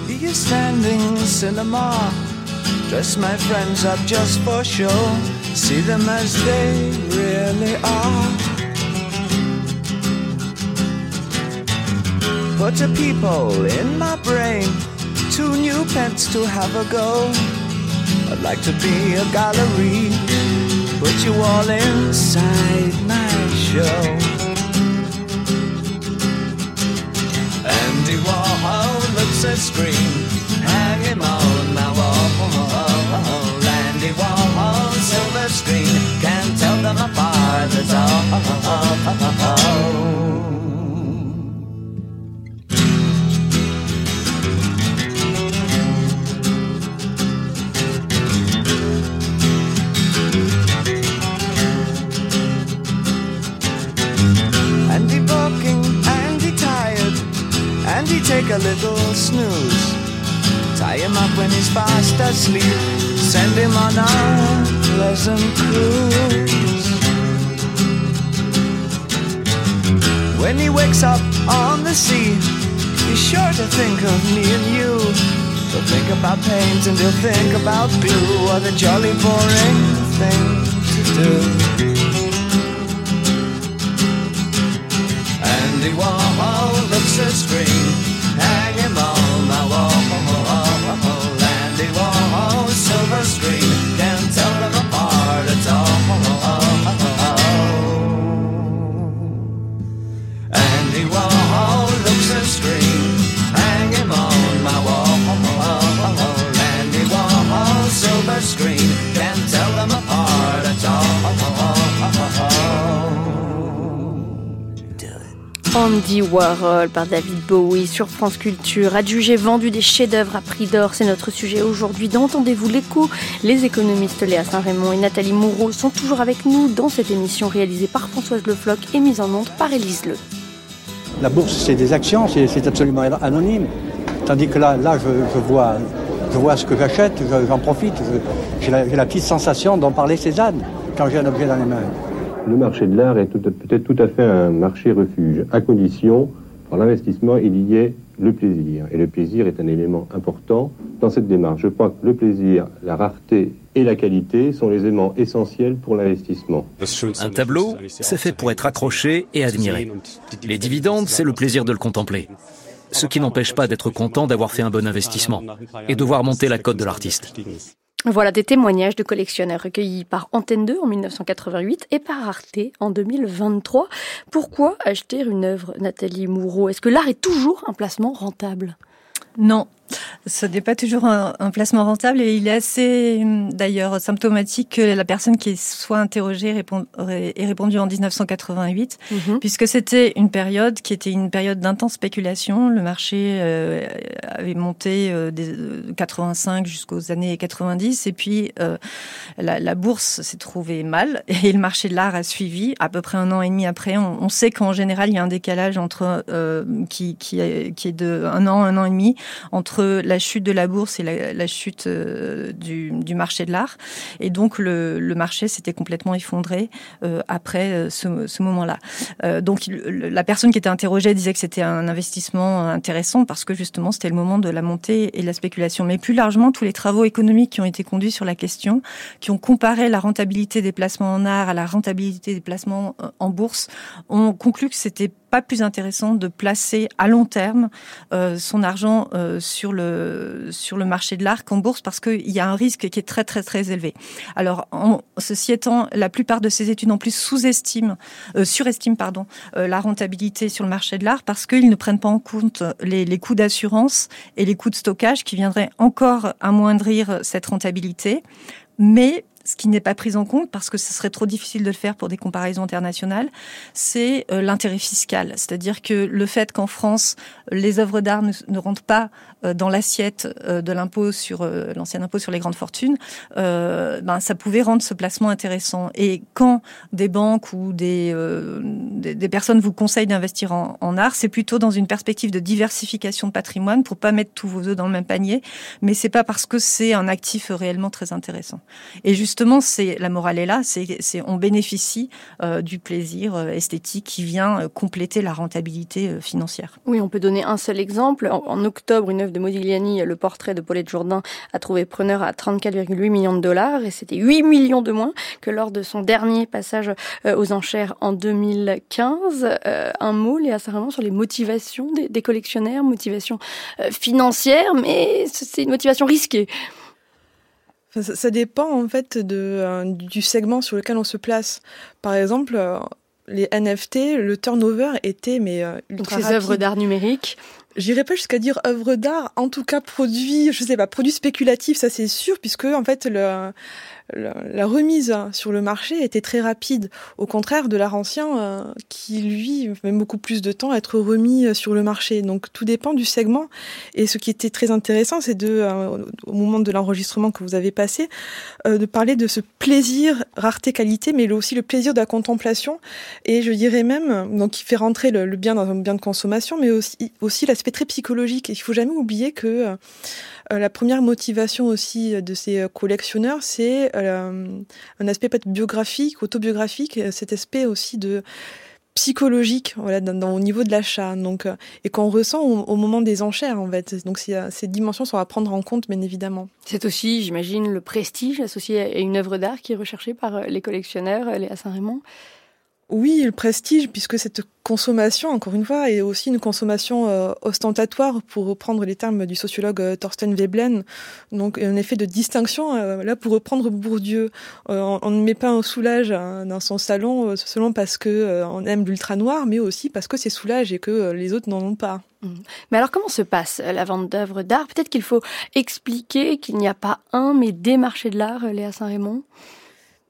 be a standing cinema. Dress my friends up just for show, see them as they really are. Put a people in my brain, two new pence to have a go. I'd like to be a gallery, put you all inside my show. Andy Warhol looks a screen, hang him on my wall. Andy Warhol, silver screen, can't tell them apart at all. Take a little snooze. Tie him up when he's fast asleep. Send him on a pleasant cruise. When he wakes up on the sea, he's sure to think of me and you. He'll think about paint and he'll think about blue. What a jolly boring thing to do. Andy Warhol looks a screen Andy Warhol par David Bowie sur France Culture. Adjugé vendu des chefs-d'œuvre à prix d'or, c'est notre sujet aujourd'hui. D'entendez-vous l'écho Les économistes Léa Saint-Raymond et Nathalie Moureau sont toujours avec nous dans cette émission réalisée par Françoise Le Floch et mise en onde par Élise Le. La bourse, c'est des actions, c'est absolument anonyme. Tandis que là, là je, vois, je vois ce que j'achète, j'en profite. J'ai la, petite sensation d'en parler Cézanne quand j'ai un objet dans les mains. Le marché de l'art est peut-être tout à fait un marché refuge, à condition, pour l'investissement, il y ait le plaisir. Et le plaisir est un élément important dans cette démarche. Je crois que le plaisir, la rareté et la qualité sont les éléments essentiels pour l'investissement. Un tableau, c'est fait pour être accroché et admiré. Les dividendes, c'est le plaisir de le contempler. Ce qui n'empêche pas d'être content d'avoir fait un bon investissement et de voir monter la cote de l'artiste. Voilà des témoignages de collectionneurs recueillis par Antenne 2 en 1988 et par Arte en 2023. Pourquoi acheter une œuvre, Nathalie Moureau Est-ce que l'art est toujours un placement rentable? Non, ce n'est pas toujours un, placement rentable et il est assez d'ailleurs symptomatique que la personne qui soit interrogée ait répondu en 1988, mhm. puisque c'était une période qui était une période d'intense spéculation. Le marché euh, avait monté euh, des 85 jusqu'aux années 90 et puis euh, la, bourse s'est trouvée mal et le marché de l'art a suivi à peu près un an et demi après. On, sait qu'en général il y a un décalage entre qui, qui, est, qui est de un an, un an et demi entre la chute de la bourse et la, chute euh, du, marché de l'art. Et donc le, marché s'était complètement effondré euh, après euh, ce, moment-là. donc la personne qui était interrogée disait que c'était un investissement intéressant parce que justement c'était le moment de la montée et de la spéculation. Mais plus largement, tous les travaux économiques qui ont été conduits sur la question, qui ont comparé la rentabilité des placements en art à la rentabilité des placements en bourse, ont conclu que c'était pas plus intéressant de placer à long terme euh, son argent euh, sur le sur le marché de l'art qu'en bourse parce qu'il y a un risque qui est très très très élevé. Alors, en, ceci étant, la plupart de ces études en plus sous-estiment, euh, surestiment pardon, la rentabilité sur le marché de l'art parce qu'ils ne prennent pas en compte les, les coûts d'assurance et les coûts de stockage qui viendraient encore amoindrir cette rentabilité. Mais ce qui n'est pas pris en compte parce que ce serait trop difficile de le faire pour des comparaisons internationales, c'est euh, l'intérêt fiscal. C'est-à-dire que le fait qu'en France, les œuvres d'art ne, rentrent pas euh, dans l'assiette euh, de l'impôt sur l'ancien impôt sur les grandes fortunes, ben ça pouvait rendre ce placement intéressant. Et quand des banques ou des des, personnes vous conseillent d'investir en, en, art, c'est plutôt dans une perspective de diversification de patrimoine pour pas mettre tous vos œufs dans le même panier, mais c'est pas parce que c'est un actif réellement très intéressant. Et justement, c'est la morale est là, c'est on bénéficie euh, du plaisir euh, esthétique qui vient euh, compléter la rentabilité financière. Oui, on peut donner un seul exemple. En, octobre, une œuvre de Modigliani, le portrait de Paulette Jourdain, a trouvé preneur à 34,8 millions de dollars et c'était 8 millions de moins que lors de son dernier passage aux enchères en 2015. un mot, Léa Sarament, sur les motivations des, des collectionneurs, motivations financières, mais c'est une motivation risquée. Ça, dépend en fait de, euh, du segment sur lequel on se place. Par exemple, euh, les NFT, le turnover était mais euh, Donc ces œuvres d'art numérique. J'irais pas jusqu'à dire œuvres d'art, en tout cas produits, je sais pas, produits spéculatifs, ça c'est sûr, puisque en fait le, la, remise sur le marché était très rapide, au contraire de l'art ancien euh, qui, lui, met beaucoup plus de temps à être remis euh, sur le marché. Donc tout dépend du segment. Et ce qui était très intéressant, c'est de, euh, au moment de l'enregistrement que vous avez passé, de parler de ce plaisir, rareté, qualité, mais aussi le plaisir de la contemplation. Et je dirais même, donc qui fait rentrer le, bien dans un bien de consommation, mais aussi, l'aspect très psychologique. Il faut jamais oublier que la première motivation aussi de ces euh, collectionneurs, c'est euh, un aspect peut-être biographique, autobiographique, cet aspect aussi de psychologique voilà dans, au niveau de l'achat. Donc et qu'on ressent au, moment des enchères en fait. Donc ces dimensions sont à prendre en compte bien évidemment. C'est aussi j'imagine le prestige associé à une œuvre d'art qui est recherchée par les collectionneurs les à Saint-Raymond oui, le prestige, puisque cette consommation, encore une fois, est aussi une consommation euh, ostentatoire, pour reprendre les termes du sociologue euh, Thorsten Veblen. Donc, un effet de distinction. Euh, là, pour reprendre Bourdieu, on, ne met pas un soulage hein, dans son salon seulement parce que on aime l'ultra noir, mais aussi parce que c'est soulage et que les autres n'en ont pas. Mmh. Mais alors, comment se passe la vente d'œuvres d'art? Peut-être qu'il faut expliquer qu'il n'y a pas un, mais des marchés de l'art, Léa Saint-Raymond?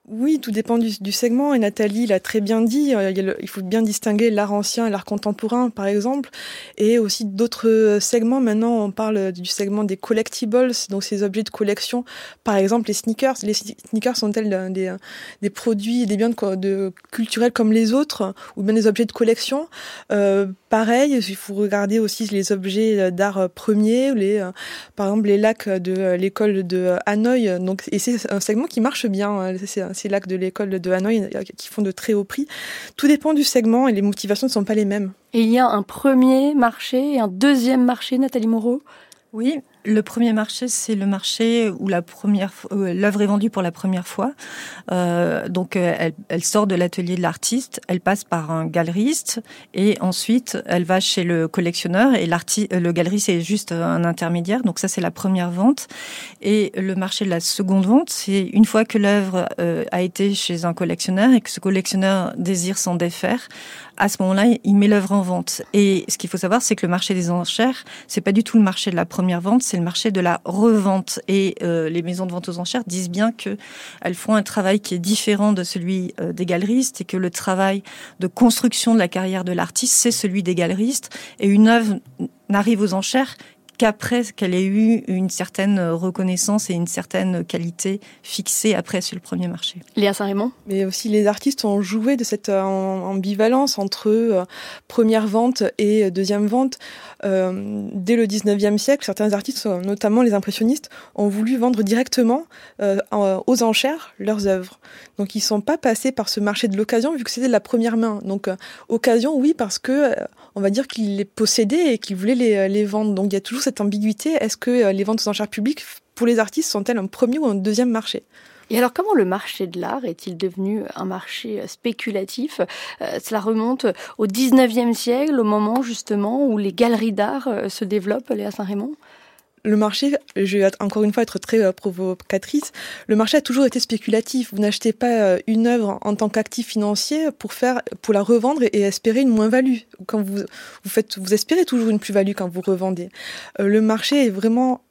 Oui, tout dépend du, du, segment. Et Nathalie l'a très bien dit. Euh, il, faut bien distinguer l'art ancien et l'art contemporain, par exemple, et aussi d'autres segments. Maintenant, on parle du segment des collectibles, donc ces objets de collection. Par exemple, les sneakers. Les sneakers sont-elles des, des produits, des biens de, de, culturels comme les autres, ou bien des objets de collection? Euh, Pareil, il faut regarder aussi les objets d'art premier, les, euh, par exemple les lacs de l'école de Hanoï. Donc, et c'est un segment qui marche bien. C'est ces lacs de l'école de Hanoï qui font de très hauts prix. Tout dépend du segment et les motivations ne sont pas les mêmes. Et il y a un premier marché et un deuxième marché, Nathalie Moreau? Oui, le premier marché, c'est le marché où la première euh, l'œuvre est vendue pour la première fois. Euh, donc, euh, elle, elle, sort de l'atelier de l'artiste, elle passe par un galeriste et ensuite elle va chez le collectionneur et l'artiste, le galeriste est juste un intermédiaire. Donc ça, c'est la première vente. Et le marché de la seconde vente, c'est une fois que l'œuvre euh, a été chez un collectionneur et que ce collectionneur désire s'en défaire, à ce moment-là, il met l'œuvre en vente. Et ce qu'il faut savoir, c'est que le marché des enchères, c'est pas du tout le marché de la première vente, c'est le marché de la revente. Et euh, les maisons de vente aux enchères disent bien que elles font un travail qui est différent de celui euh, des galeristes et que le travail de construction de la carrière de l'artiste, c'est celui des galeristes. Et une œuvre n'arrive aux enchères qu'après qu'elle ait eu une certaine reconnaissance et une certaine qualité fixée après sur le premier marché. Léa Saint-Raymond Mais aussi les artistes ont joué de cette euh, ambivalence entre euh, première vente et deuxième vente. Euh, dès le 19e siècle, certains artistes, notamment les impressionnistes, ont voulu vendre directement euh, aux enchères leurs œuvres. Donc ils ne sont pas passés par ce marché de l'occasion vu que c'était de la première main. Donc euh, occasion, oui, parce que on va dire qu'ils les possédaient et qu'ils voulaient les, les vendre. Donc il y a toujours cette ambiguïté. Est-ce que les ventes aux enchères publiques pour les artistes sont-elles un premier ou un deuxième marché? Et alors comment le marché de l'art est-il devenu un marché spéculatif? Euh, Cela remonte au 19e siècle, au moment justement où les galeries d'art euh, se développent, Léa Saint-Raymond? Le marché, je vais encore une fois être très euh, provocatrice, le marché a toujours été spéculatif. Vous n'achetez pas une œuvre en tant qu'actif financier pour faire, pour la revendre et espérer une moins-value. Quand vous, vous faites, vous espérez toujours une plus-value quand vous revendez. Le marché est vraiment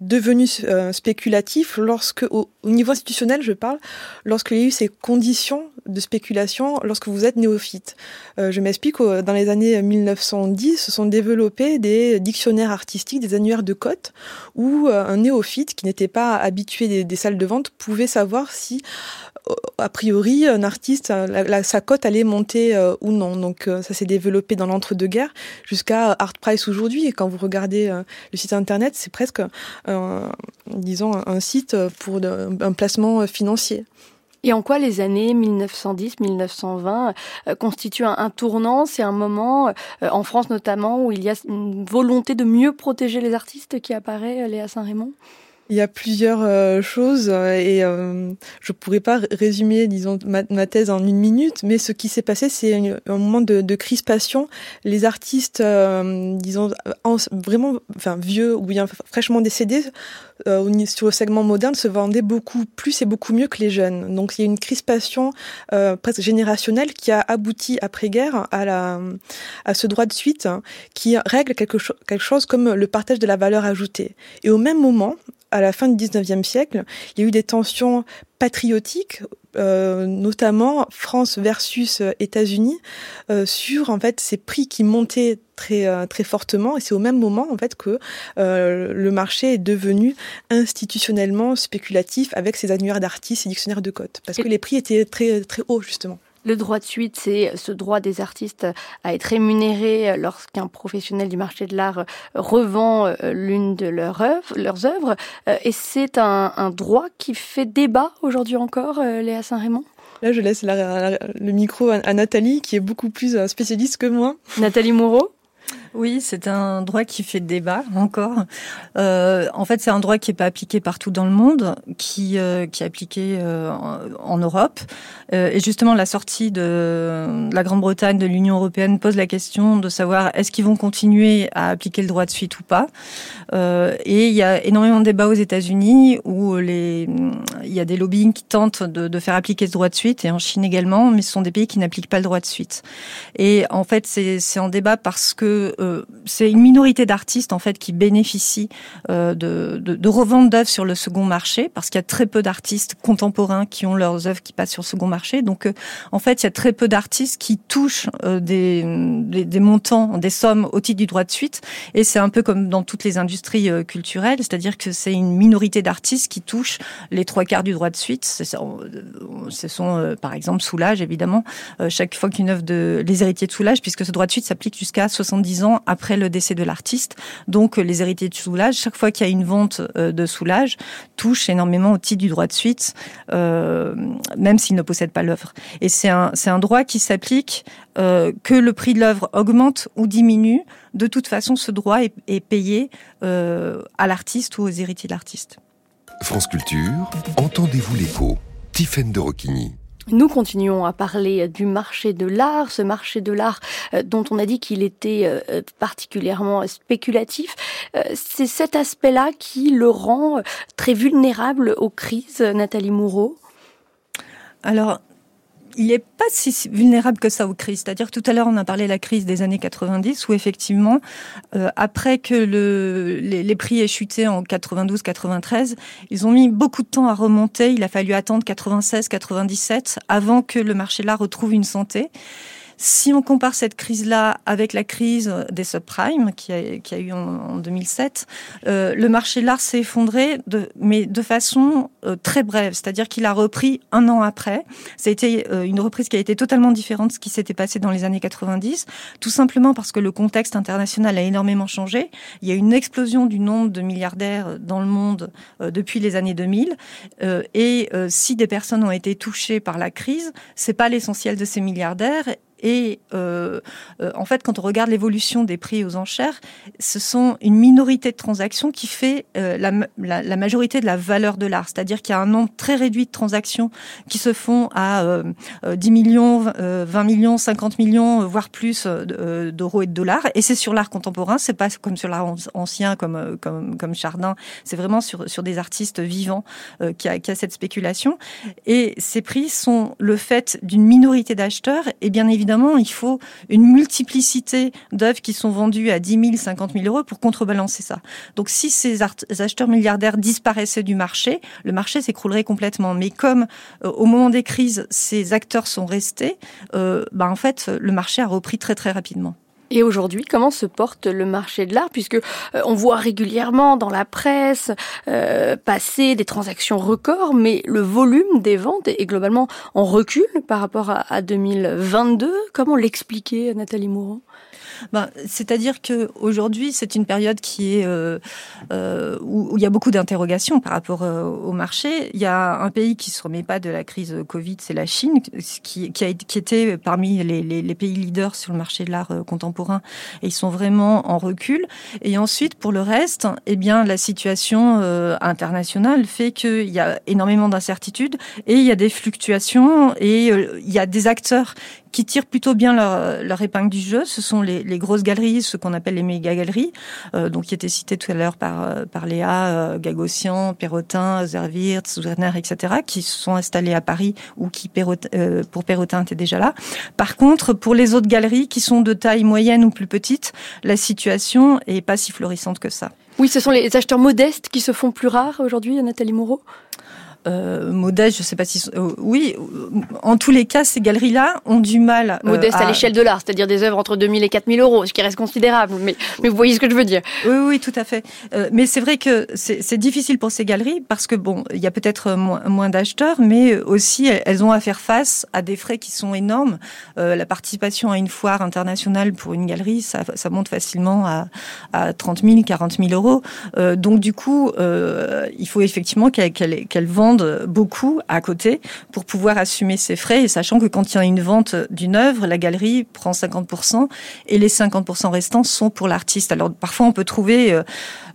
devenu euh, spéculatif lorsque, au, niveau institutionnel, je parle, lorsqu'il y a eu ces conditions de spéculation lorsque vous êtes néophyte. Euh, je m'explique, dans les années 1910, se sont développés des dictionnaires artistiques, des annuaires de cotes, où euh, un néophyte qui n'était pas habitué des, des, salles de vente pouvait savoir si a priori, un artiste, la, sa cote allait monter euh, ou non. Donc euh, ça s'est développé dans l'entre-deux-guerres jusqu'à Art Price aujourd'hui. Et quand vous regardez euh, le site internet, c'est presque, disons, un site pour un placement financier. Et en quoi les années 1910-1920 constituent un, un tournant? C'est un moment, en France notamment, où il y a une volonté de mieux protéger les artistes qui apparaît, Léa Saint-Raymond? Il y a plusieurs euh, choses et euh, je pourrais pas résumer, disons, ma, thèse en une minute, mais ce qui s'est passé, c'est un moment de, de, crispation. Les artistes, euh, disons, vraiment, enfin, vieux ou bien fraîchement décédés, euh, sur le segment moderne, se vendaient beaucoup plus et beaucoup mieux que les jeunes. Donc, il y a une crispation euh, presque générationnelle qui a abouti après-guerre à, à ce droit de suite hein, qui règle quelque, cho quelque chose comme le partage de la valeur ajoutée. Et au même moment, à la fin du 19e siècle, il y a eu des tensions patriotiques, euh, notamment France versus euh, États-Unis, euh, sur en fait ces prix qui montaient très très fortement. Et c'est au même moment en fait que euh, le marché est devenu institutionnellement spéculatif avec ses annuaires d'artistes et dictionnaires de cotes, parce que les prix étaient très très hauts justement. Le droit de suite, c'est ce droit des artistes à être rémunérés lorsqu'un professionnel du marché de l'art revend euh, l'une de leurs œuvres. Leurs œuvres. Euh, et c'est un, un, droit qui fait débat aujourd'hui encore, euh, Léa Saint-Raymond? Là, je laisse la, la, le micro à, à Nathalie, qui est beaucoup plus spécialiste que moi. Nathalie Moreau? Oui, c'est un droit qui fait débat encore. Euh, en fait, c'est un droit qui n'est pas appliqué partout dans le monde, qui, euh, qui est appliqué euh, en, Europe. Euh, et justement, la sortie de, la Grande-Bretagne de l'Union européenne pose la question de savoir est-ce qu'ils vont continuer à appliquer le droit de suite ou pas. Euh, et il y a énormément de débats aux États-Unis où les, il y a des lobbying qui tentent de, de, faire appliquer ce droit de suite, et en Chine également, mais ce sont des pays qui n'appliquent pas le droit de suite. Et en fait, c'est en débat parce que c'est une minorité d'artistes en fait qui bénéficient de, de, de revente d'œuvres sur le second marché parce qu'il y a très peu d'artistes contemporains qui ont leurs œuvres qui passent sur le second marché. Donc en fait, il y a très peu d'artistes qui touchent des, des, des, montants, des sommes au titre du droit de suite. Et c'est un peu comme dans toutes les industries culturelles, c'est-à-dire que c'est une minorité d'artistes qui touchent les trois quarts du droit de suite. Ce sont par exemple Soulage évidemment chaque fois qu'une œuvre de les héritiers de Soulage, puisque ce droit de suite s'applique jusqu'à 70 ans après le décès de l'artiste. Donc les héritiers de Soulage, chaque fois qu'il y a une vente euh, de Soulage, touchent énormément au titre du droit de suite, euh, même s'ils ne possèdent pas l'œuvre. Et c'est un, un droit qui s'applique euh, que le prix de l'œuvre augmente ou diminue. De toute façon, ce droit est, payé euh, à l'artiste ou aux héritiers de l'artiste. France Culture, entendez-vous l'écho Tiffaine de Roquigny. Nous continuons à parler du marché de l'art, ce marché de l'art euh, dont on a dit qu'il était euh, particulièrement spéculatif. Euh, c'est cet aspect-là qui le rend très vulnérable aux crises, Nathalie Moureau il n'est pas si vulnérable que ça aux crises. C'est-à-dire tout à l'heure, on a parlé de la crise des années 90, où effectivement, euh, après que le, les, les, prix aient chuté en 92-93, ils ont mis beaucoup de temps à remonter. Il a fallu attendre 96-97 avant que le marché là retrouve une santé. Si on compare cette crise-là avec la crise des subprimes qui a, a eu en, en 2007, euh, le marché de l'art s'est effondré, de, mais de façon euh, très brève, c'est-à-dire qu'il a repris un an après. Été euh, une reprise qui a été totalement différente de ce qui s'était passé dans les années 90, tout simplement parce que le contexte international a énormément changé. Il y a une explosion du nombre de milliardaires dans le monde euh, depuis les années 2000, et si des personnes ont été touchées par la crise, c'est pas l'essentiel de ces milliardaires et euh, euh, en fait, quand on regarde l'évolution des prix aux enchères, ce sont une minorité de transactions qui fait euh, la, la, la, majorité de la valeur de l'art. C'est-à-dire qu'il y a un nombre très réduit de transactions qui se font à 10 millions, 20 millions, 50 millions, voire plus d'euros et de dollars. Et c'est sur l'art contemporain, c'est pas comme sur l'art ancien, comme, comme, comme Chardin. C'est vraiment sur, sur des artistes vivants qui a, qui a cette spéculation. Et ces prix sont le fait d'une minorité d'acheteurs et bien évidemment évidemment, il faut une multiplicité d'œuvres qui sont vendues à 10 000, 50 000 euros pour contrebalancer ça. Donc, si ces acheteurs milliardaires disparaissaient du marché, le marché s'écroulerait complètement. Mais comme euh, au moment des crises, ces acteurs sont restés, euh, bah, en fait, le marché a repris très très rapidement. Et aujourd'hui, comment se porte le marché de l'art Puisque euh, on voit régulièrement dans la presse euh, passer des transactions records, mais le volume des ventes est globalement en recul par rapport à, à 2022. Comment l'expliquer, Nathalie Mourant ben, C'est-à-dire que aujourd'hui, c'est une période qui est euh, euh, où, il y a beaucoup d'interrogations par rapport euh, au marché. Il y a un pays qui se remet pas de la crise Covid, c'est la Chine, qui, a, qui était parmi les, pays leaders sur le marché de l'art contemporain, et ils sont vraiment en recul. Et ensuite, pour le reste, eh bien, la situation internationale fait qu'il y a énormément d'incertitudes et il y a des fluctuations et il y a des acteurs qui tirent plutôt bien leur, leur épingle du jeu. Ce sont les, les grosses galeries, ce qu'on appelle les méga galeries, euh, donc qui étaient citées tout à l'heure par euh, par Léa, euh, Gagossian, Perrotin, Zerwirtz, Werner, etc., qui se sont installés à Paris ou qui pour Perrotin étaient déjà là. Par contre, pour les autres galeries qui sont de taille moyenne ou plus petite, la situation est pas si florissante que ça. Oui, ce sont les acheteurs modestes qui se font plus rares aujourd'hui, Nathalie Moreau? Euh, modeste, je sais pas si euh, oui, en tous les cas, ces galeries-là ont du mal. Euh, modeste à, à l'échelle de l'art, c'est-à-dire des œuvres entre 2000 et 4000 euros, ce qui reste considérable. Mais, mais vous voyez ce que je veux dire. Oui, oui, tout à fait. Euh, mais c'est vrai que c'est difficile pour ces galeries parce que bon, il y a peut-être moins, moins d'acheteurs, mais aussi elles ont à faire face à des frais qui sont énormes. Euh, la participation à une foire internationale pour une galerie, ça, ça monte facilement à, à 30 000, 40 000 euros. Euh, donc du coup, il faut effectivement qu'elles qu qu vendent beaucoup à côté pour pouvoir assumer ses frais et sachant que quand il y a une vente d'une œuvre, la galerie prend 50% et les 50% restants sont pour l'artiste. Alors parfois on peut trouver euh,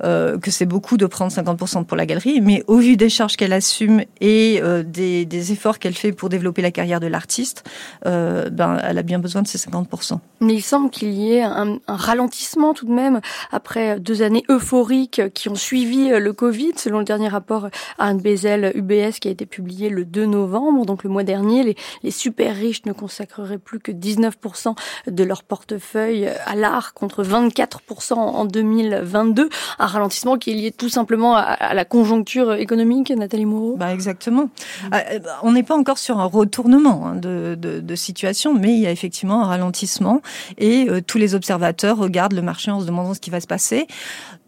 euh, que c'est beaucoup de prendre 50% pour la galerie, mais au vu des charges qu'elle assume et euh, des, efforts qu'elle fait pour développer la carrière de l'artiste, ben, elle a bien besoin de ces 50%. Mais il semble qu'il y ait un, un, ralentissement tout de même après deux années euphoriques qui ont suivi le Covid, selon le dernier rapport Anne Bezel UBS qui a été publié le 2 novembre, donc le mois dernier. Les, les super riches ne consacreraient plus que 19% de leur portefeuille à l'art contre 24% en 2022. Un ralentissement qui est lié tout simplement à, la conjoncture économique, Nathalie Moreau? Bah Exactement. Eh ben, on n'est pas encore sur un retournement hein, de, de, de, situation, mais il y a effectivement un ralentissement et euh, tous les observateurs regardent le marché en se demandant ce qui va se passer.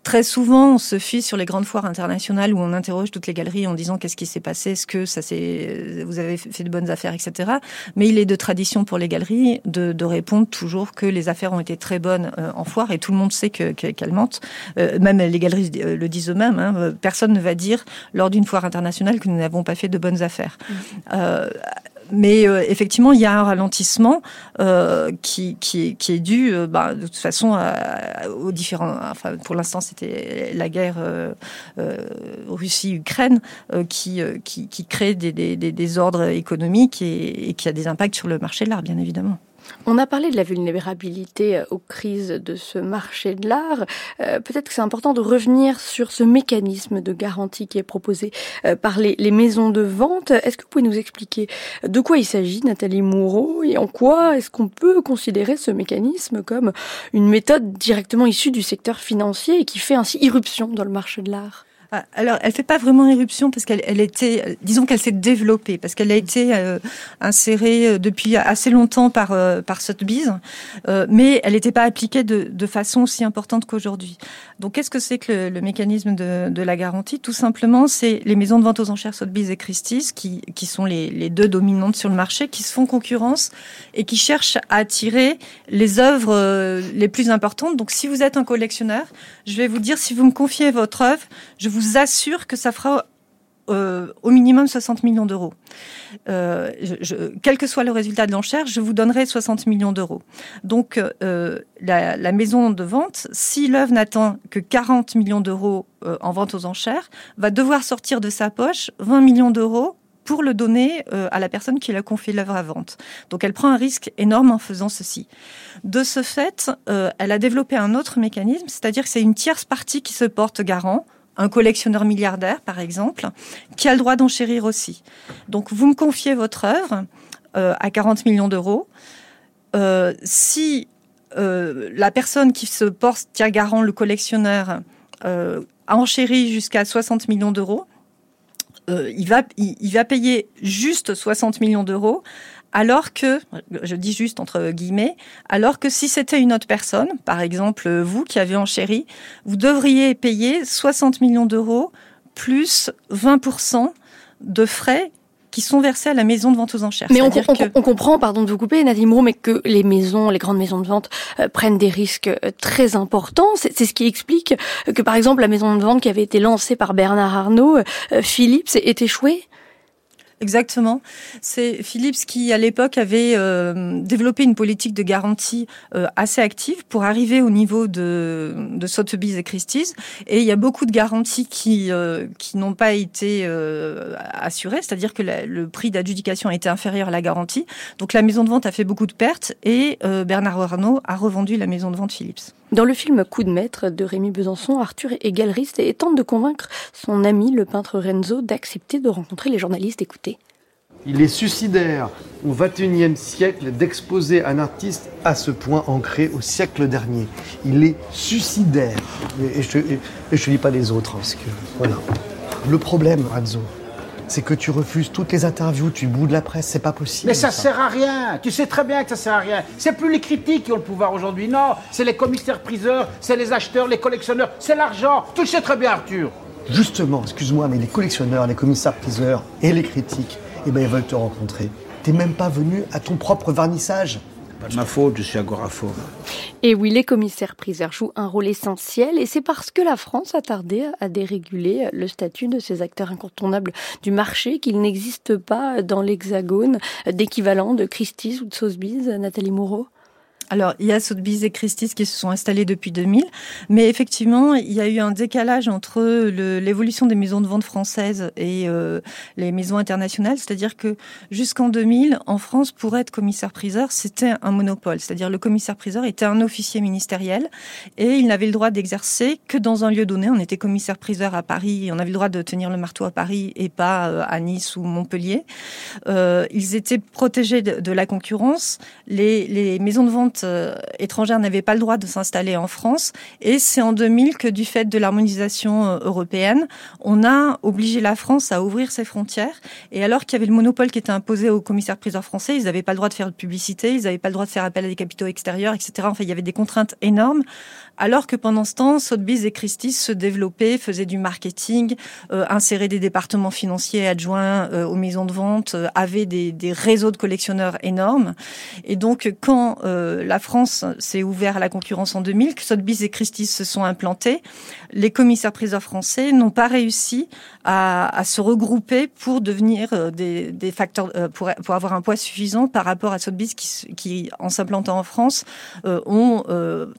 Très souvent, on se fie sur les grandes foires internationales où on interroge toutes les galeries en disant qu'est-ce qui s'est passé, est-ce que ça s'est, vous avez fait de bonnes affaires, etc. Mais il est de tradition pour les galeries de, de répondre toujours que les affaires ont été très bonnes euh, en foire et tout le monde sait que, qu'elles mentent. Euh, même les galeries euh, le disent eux-mêmes. Hein, personne ne va dire lors d'une foire internationale que nous n'avons pas fait de bonnes affaires. Mmh. Euh, mais euh, effectivement, il y a un ralentissement euh, qui, est dû, euh, bah, de toute façon, aux différents. Enfin, pour l'instant, c'était la guerre Russie-Ukraine qui, crée des, des, économiques et qui a des impacts sur le marché de l'art, bien évidemment. On a parlé de la vulnérabilité euh, aux crises de ce marché de l'art. Euh, peut-être que c'est important de revenir sur ce mécanisme de garantie qui est proposé euh, par les, maisons de vente. Est-ce que vous pouvez nous expliquer de quoi il s'agit, Nathalie Moureau, et en quoi est-ce qu'on peut considérer ce mécanisme comme une méthode directement issue du secteur financier et qui fait ainsi irruption dans le marché de l'art? Alors, elle fait pas vraiment éruption parce qu'elle elle était, disons qu'elle s'est développée parce qu'elle a été euh, insérée euh, depuis assez longtemps par euh, par Sotheby's, euh, mais elle n'était pas appliquée de, de, façon aussi importante qu'aujourd'hui. Donc, qu'est-ce que c'est que le, mécanisme de, la garantie? Tout simplement, c'est les maisons de vente aux enchères Sotheby's et Christie's qui sont les, les deux dominantes sur le marché, qui se font concurrence et qui cherchent à attirer les œuvres les plus importantes. Donc, si vous êtes un collectionneur, je vais vous dire si vous me confiez votre œuvre, je vous assure que ça fera euh, au minimum 60 millions d'euros. Euh, quel que soit le résultat de l'enchère, je vous donnerai 60 millions d'euros. Donc euh, la, la, maison de vente, si l'œuvre n'atteint que 40 millions d'euros en vente aux enchères, va devoir sortir de sa poche 20 millions d'euros pour le donner à la personne qui l'a confié l'œuvre à vente. Donc elle prend un risque énorme en faisant ceci. De ce fait, elle a développé un autre mécanisme, c'est-à-dire que c'est une tierce partie qui se porte garant un collectionneur milliardaire, par exemple, qui a le droit d'enchérir aussi. Donc, vous me confiez votre œuvre euh, à 40 millions d'euros. Euh, si euh, la personne qui se porte tient garant, le collectionneur, a enchéri jusqu'à 60 millions d'euros, il, va, il va payer juste 60 millions d'euros alors que, je dis juste entre guillemets, alors que si c'était une autre personne, par exemple vous qui avez enchéri, vous devriez payer 60 millions d'euros plus 20% de frais qui sont versés à la maison de vente aux enchères. Mais on, comprend, pardon de vous couper, Nadim Moreau, mais que les maisons, les grandes maisons de vente euh, prennent des risques euh, très importants. C'est ce qui explique que, par exemple, la maison de vente qui avait été lancée par Bernard Arnault, euh, Philips, est échouée Exactement. C'est Philips qui, à l'époque, avait euh, développé une politique de garantie euh, assez active pour arriver au niveau de, de Sotheby's et Christie's. Et il y a beaucoup de garanties qui, euh, qui n'ont pas été assurées, c'est-à-dire que le prix d'adjudication a été inférieur à la garantie. Donc la maison de vente a fait beaucoup de pertes et Bernard Arnault a revendu la maison de vente Philips. Dans le film Coup de maître de Rémi Besançon, Arthur est galeriste et tente de convaincre son ami, le peintre Renzo, d'accepter de rencontrer les journalistes. Écoutez. Il est suicidaire au XXIe siècle d'exposer un artiste à ce point ancré au siècle dernier. Il est suicidaire. Et, je ne dis pas les autres, hein, parce que voilà. Le problème, Renzo, c'est que tu refuses toutes les interviews, tu boudes la presse, c'est pas possible. Mais ça, sert à rien. Tu sais très bien que ça sert à rien. C'est plus les critiques qui ont le pouvoir aujourd'hui. Non, c'est les commissaires-priseurs, c'est les acheteurs, les collectionneurs, c'est l'argent. Tu le sais très bien, Arthur. Justement, excuse-moi, mais les collectionneurs, les commissaires-priseurs et les critiques, eh ben, ils veulent te rencontrer. T'es même pas venu à ton propre vernissage ma faute, je suis agoraphobe. Et oui, les commissaires-priseurs jouent un rôle essentiel et c'est parce que la France a tardé à déréguler le statut de ces acteurs incontournables du marché qu'il n'existe pas dans l'hexagone d'équivalent de Christie's ou de Sotheby's, Nathalie Moreau? Alors, il y a Sotheby's et Christie's qui se sont installés depuis 2000, mais effectivement, il y a eu un décalage entre l'évolution des maisons de vente françaises et euh, les maisons internationales. C'est-à-dire que jusqu'en 2000, en France, pour être commissaire-priseur, c'était un monopole. C'est-à-dire le commissaire-priseur était un officier ministériel et il n'avait le droit d'exercer que dans un lieu donné. On était commissaire-priseur à Paris, on avait le droit de tenir le marteau à Paris et pas euh, à Nice ou Montpellier. Euh, ils étaient protégés de, la concurrence. Les maisons de vente euh, étrangères n'avaient pas le droit de s'installer en France. Et c'est en 2000 que, du fait de l'harmonisation euh, européenne, on a obligé la France à ouvrir ses frontières. Et alors qu'il y avait le monopole qui était imposé aux commissaires-priseurs français, ils n'avaient pas le droit de faire de publicité, ils n'avaient pas le droit de faire appel à des capitaux extérieurs, etc. Enfin, il y avait des contraintes énormes. Alors que pendant ce temps, Sotheby's et Christie's se développaient, faisaient du marketing, euh, inséraient des départements financiers adjoints euh, aux maisons de vente, euh, avaient des, des, réseaux de collectionneurs énormes. Et donc, quand euh, la France s'est ouverte à la concurrence en 2000, que Sotheby's et Christie's se sont implantés, les commissaires-priseurs français n'ont pas réussi à, à, se regrouper pour devenir euh, des, des facteurs, pour, pour, avoir un poids suffisant par rapport à Sotheby's qui, qui en s'implantant en France, ont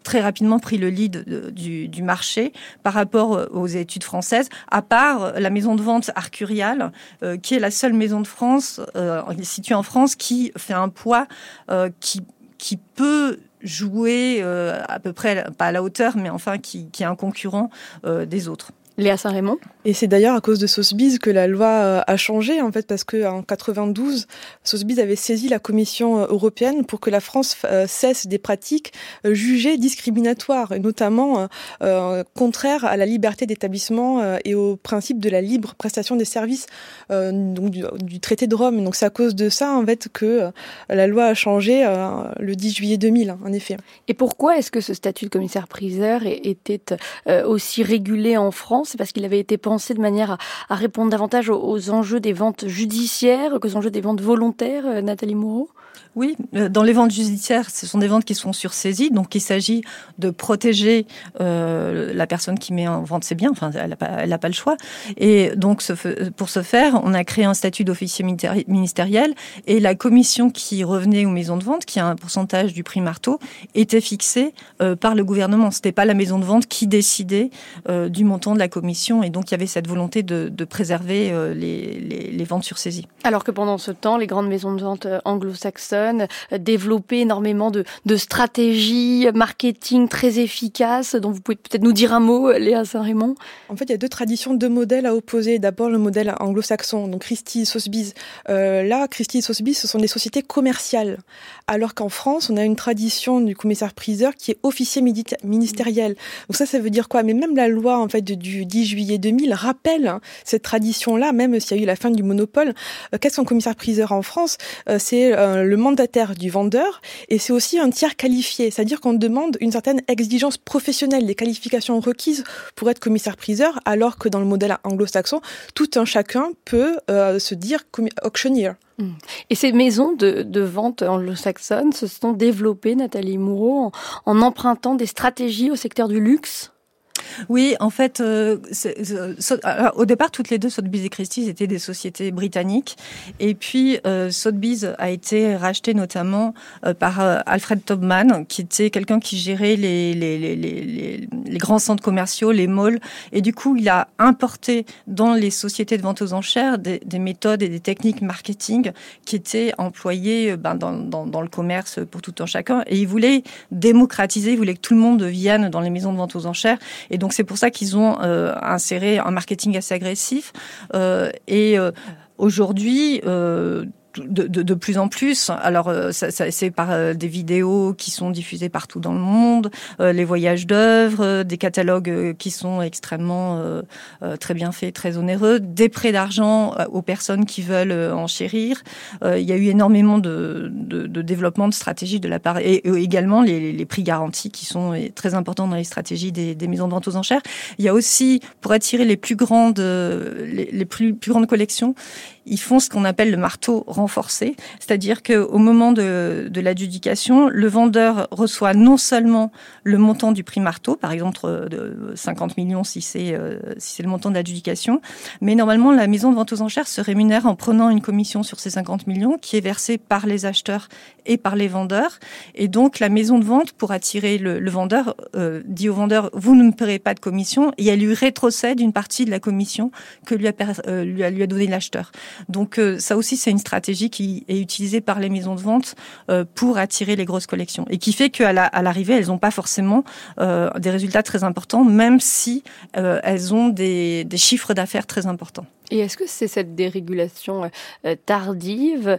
très rapidement pris le le lead du, marché par rapport euh, aux études françaises, à part la maison de vente Arcurial, euh, qui est la seule maison de France euh, située en France qui fait un poids euh, qui, peut jouer euh, à peu près, pas à la hauteur, mais enfin qui est un concurrent des autres. Léa Saint-Raymond. Et c'est d'ailleurs à cause de Sotheby's que la loi euh, a changé, en fait, parce qu'en 92, Sotheby's avait saisi la Commission euh, européenne pour que la France euh, cesse des pratiques jugées discriminatoires, et notamment euh, contraires à la liberté d'établissement et au principe de la libre prestation des services euh, donc du, du, traité de Rome. Donc c'est à cause de ça, en fait, que la loi a changé le 10 juillet 2000, en effet. Et pourquoi est-ce que ce statut de commissaire-priseur était aussi régulé en France c'est parce qu'il avait été pensé de manière à, répondre davantage aux, aux, enjeux des ventes judiciaires qu'aux enjeux des ventes volontaires, euh, Nathalie Moreau? Oui, euh, dans les ventes judiciaires, ce sont des ventes qui sont sur saisie, donc il s'agit de protéger euh, la personne qui met en vente ses biens. Enfin, elle n'a pas, le choix. Et donc, pour ce faire, on a créé un statut d'officier ministériel et la commission qui revenait aux maisons de vente, qui a un pourcentage du prix marteau, était fixée euh, par le gouvernement. C'était pas la maison de vente qui décidait du montant de la commission, et donc il y avait cette volonté de, préserver les, les, les ventes sur saisie. Alors que pendant ce temps, les grandes maisons de vente anglo-saxonnes développer énormément de, stratégies marketing très efficaces, dont vous pouvez peut-être nous dire un mot, Léa Saint-Raymond En fait, il y a deux traditions, deux modèles à opposer. D'abord, le modèle anglo-saxon, donc Christie, Sotheby's. Euh, là, Christie Sotheby's, ce sont des sociétés commerciales. Alors qu'en France, on a une tradition du commissaire-priseur qui est officier ministériel. Donc ça, ça veut dire quoi? Mais même la loi en fait du 10 juillet 2000 rappelle cette tradition-là, même s'il y a eu la fin du monopole. Euh, Qu'est-ce qu'un commissaire-priseur en France? Euh, C'est euh, le du vendeur et c'est aussi un tiers qualifié, c'est-à-dire qu'on demande une certaine exigence professionnelle, des qualifications requises pour être commissaire-priseur, alors que dans le modèle anglo-saxon, tout un chacun peut euh, se dire auctioneer. Mmh. Et ces maisons de, vente anglo-saxonnes se sont développées, Nathalie Moureau, en empruntant des stratégies au secteur du luxe? Oui, en fait, euh, euh, au départ, toutes les deux, Sotheby's et Christie's, étaient des sociétés britanniques. Et puis, euh, Sotheby's a été racheté notamment euh, par euh, Alfred Tobman, qui était quelqu'un qui gérait les, grands centres commerciaux, les malls. Et du coup, il a importé dans les sociétés de vente aux enchères des, des méthodes et des techniques marketing qui étaient employées euh, ben, dans, le commerce pour tout un chacun. Et il voulait démocratiser, il voulait que tout le monde vienne dans les maisons de vente aux enchères. Donc c'est pour ça qu'ils ont euh, inséré un marketing assez agressif. Euh, et euh, aujourd'hui, de, de, de, plus en plus. Alors, euh, ça, ça, c'est par euh, des vidéos qui sont diffusées partout dans le monde, euh, les voyages d'œuvres, euh, des catalogues qui sont extrêmement très bien faits, très onéreux, des prêts d'argent aux personnes qui veulent enchérir. il y a eu énormément de, de, développement de stratégies de la part et, et également les, les, prix garantis qui sont très importants dans les stratégies des, des, maisons de vente aux enchères. Il y a aussi pour attirer les plus grandes les, les plus, plus grandes collections, ils font ce qu'on appelle le marteau renforcé, c'est-à-dire qu'au moment de, de l'adjudication, le vendeur reçoit non seulement le montant du prix marteau, par exemple de 50 millions si c'est euh, si le montant de l'adjudication, mais normalement la maison de vente aux enchères se rémunère en prenant une commission sur ces 50 millions qui est versée par les acheteurs et par les vendeurs, et donc la maison de vente pour attirer le, le vendeur euh, dit au vendeur vous ne me paierez pas de commission et elle lui rétrocède une partie de la commission que lui a, euh, lui a, lui a donné l'acheteur. Donc euh, ça aussi, c'est une stratégie qui est utilisée par les maisons de vente euh, pour attirer les grosses collections et qui fait qu'à l'arrivée, elles n'ont pas forcément des résultats très importants, même si elles ont des, des chiffres d'affaires très importants. Et est-ce que c'est cette dérégulation tardive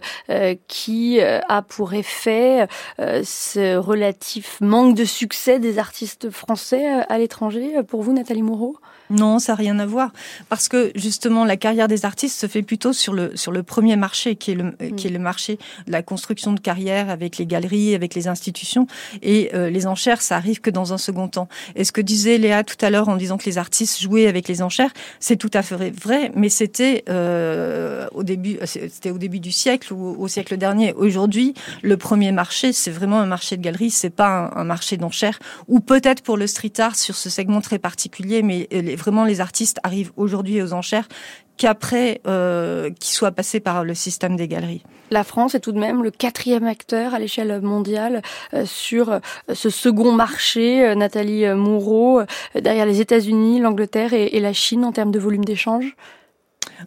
qui a pour effet ce relatif manque de succès des artistes français à l'étranger pour vous, Nathalie Moreau? Non, ça n'a rien à voir. Parce que justement, la carrière des artistes se fait plutôt sur le, sur le premier marché, qui est le, mm. qui est le marché de la construction de carrière avec les galeries, avec les institutions. Et euh, les enchères, ça arrive que dans un second temps. Et ce que disait Léa tout à l'heure en disant que les artistes jouaient avec les enchères, c'est tout à fait vrai, mais c'était euh, au début, c'était au début du siècle ou au siècle dernier. Aujourd'hui, le premier marché, c'est vraiment un marché de galeries, c'est pas un, un marché d'enchères. Ou peut-être pour le street art sur ce segment très particulier, mais les, vraiment les artistes arrivent aujourd'hui aux enchères qu'après euh, qu'ils soient passés par le système des galeries. La France est tout de même le quatrième acteur à l'échelle mondiale euh, sur euh, ce second marché, Nathalie Moureau, derrière les États-Unis, l'Angleterre et, la Chine en termes de volume d'échange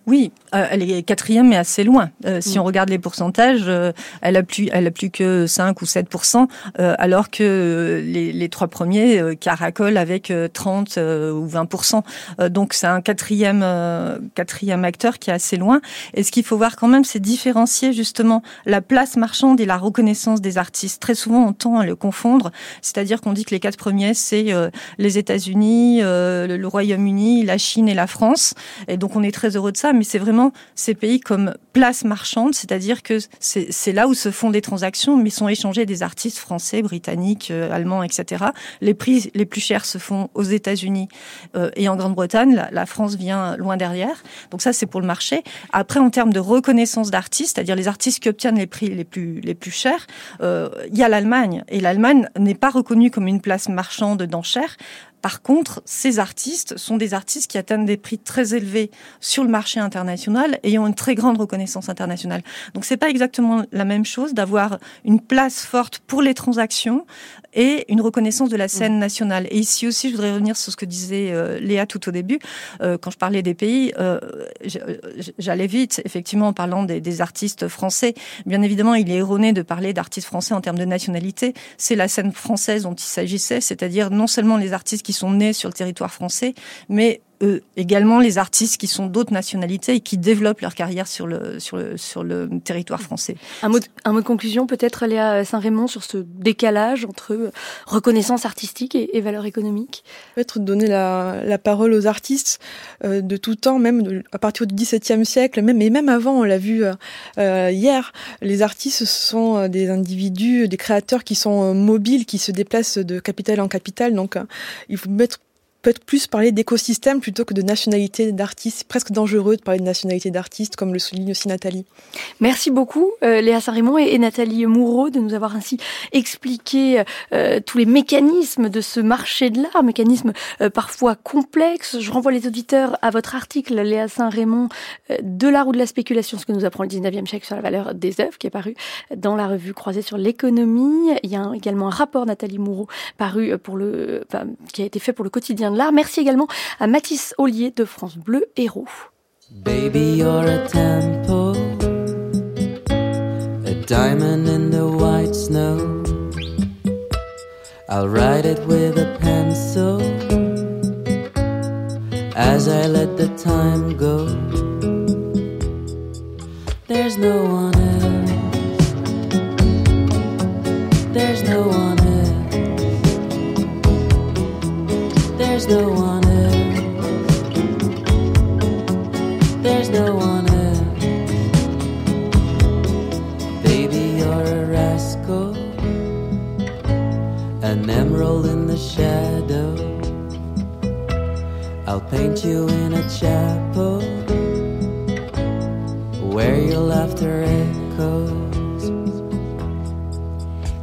oui, euh, elle est quatrième, mais assez loin. Euh, si mm. on regarde les pourcentages, euh, elle a plus, elle a plus que 5 ou 7% alors que les, les, trois premiers caracolent avec 30 ou 20% Donc c'est un quatrième, quatrième acteur qui est assez loin. Et ce qu'il faut voir quand même, c'est différencier justement la place marchande et la reconnaissance des artistes. Très souvent, on tend à le confondre, c'est-à-dire qu'on dit que les quatre premiers, c'est les États-Unis, le Royaume-Uni, la Chine et la France. Et donc on est très heureux de ça, mais c'est vraiment ces pays comme place marchande, c'est-à-dire que c'est là où se font des transactions, mais sont échangés des artistes français, britanniques, euh, allemands, etc. Les prix les plus chers se font aux États-Unis euh, et en Grande-Bretagne. La, la, France vient loin derrière. Donc ça, c'est pour le marché. Après, en termes de reconnaissance d'artistes, c'est-à-dire les artistes qui obtiennent les prix les plus les plus chers, euh, il y a l'Allemagne et l'Allemagne n'est pas reconnue comme une place marchande d'enchères. Par contre, ces artistes sont des artistes qui atteignent des prix très élevés sur le marché international et ont une très grande reconnaissance internationale. Donc c'est pas exactement la même chose d'avoir une place forte pour les transactions et une reconnaissance de la scène mm. nationale. Et ici aussi, je voudrais revenir sur ce que disait euh, Léa tout au début, euh, quand je parlais des pays. Euh, J'allais vite, effectivement, en parlant des, des, artistes français. Bien évidemment, il est erroné de parler d'artistes français en termes de nationalité. C'est la scène française dont il s'agissait, c'est-à-dire non seulement les artistes qui sont nés sur le territoire français, mais eux, également les artistes qui sont d'autres nationalités et qui développent leur carrière sur le, sur le, sur le territoire français. Un mot de, un mot de conclusion peut-être, Léa Saint-Raymond, sur ce décalage entre reconnaissance artistique et, et valeur économique? Peut-être donner la, la, parole aux artistes euh, de tout temps, même de, à partir du XVIIe siècle, même, et même avant, on l'a vu euh, hier, les artistes sont euh, des individus, des créateurs qui sont euh, mobiles, qui se déplacent de capitale en capitale, donc euh, il faut mettre peut-être plus parler d'écosystème plutôt que de nationalité d'artistes. presque dangereux de parler de nationalité d'artistes, comme le souligne aussi Nathalie. Merci beaucoup, euh, Léa Saint-Raymond et, Nathalie Moureau, de nous avoir ainsi expliqué euh, tous les mécanismes de ce marché de l'art, mécanismes euh, parfois complexes. Je renvoie les auditeurs à votre article, Léa Saint-Raymond, de l'art ou de la spéculation, ce que nous apprend le 19e siècle sur la valeur des œuvres, qui est paru dans la revue croisée sur l'économie. Il y a également un rapport, Nathalie Moureau, paru pour le, qui a été fait pour le quotidien Merci également à Mathis Ollier de France Bleu Héros. Baby, you're a temple, a diamond in the white snow. I'll write it with a pencil as I let the time go. There's no one There's no one else. Baby, you're a rascal. An emerald in the shadow. I'll paint you in a chapel where your laughter echoes.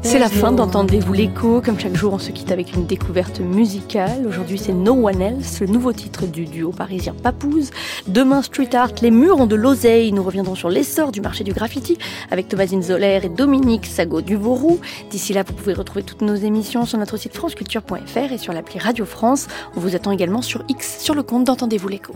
C'est la fin d'Entendez-vous l'écho. Comme chaque jour, on se quitte avec une découverte musicale. Aujourd'hui, c'est No One Else, le nouveau titre du duo parisien Papouze. Demain, Street Art, les murs ont de l'oseille. Nous reviendrons sur l'essor du marché du graffiti avec Thomasine Zoller et Dominique Sago du Vorou. D'ici là, vous pouvez retrouver toutes nos émissions sur notre site franceculture.fr et sur l'appli Radio France. On vous attend également sur X, sur le compte d'Entendez-vous l'écho.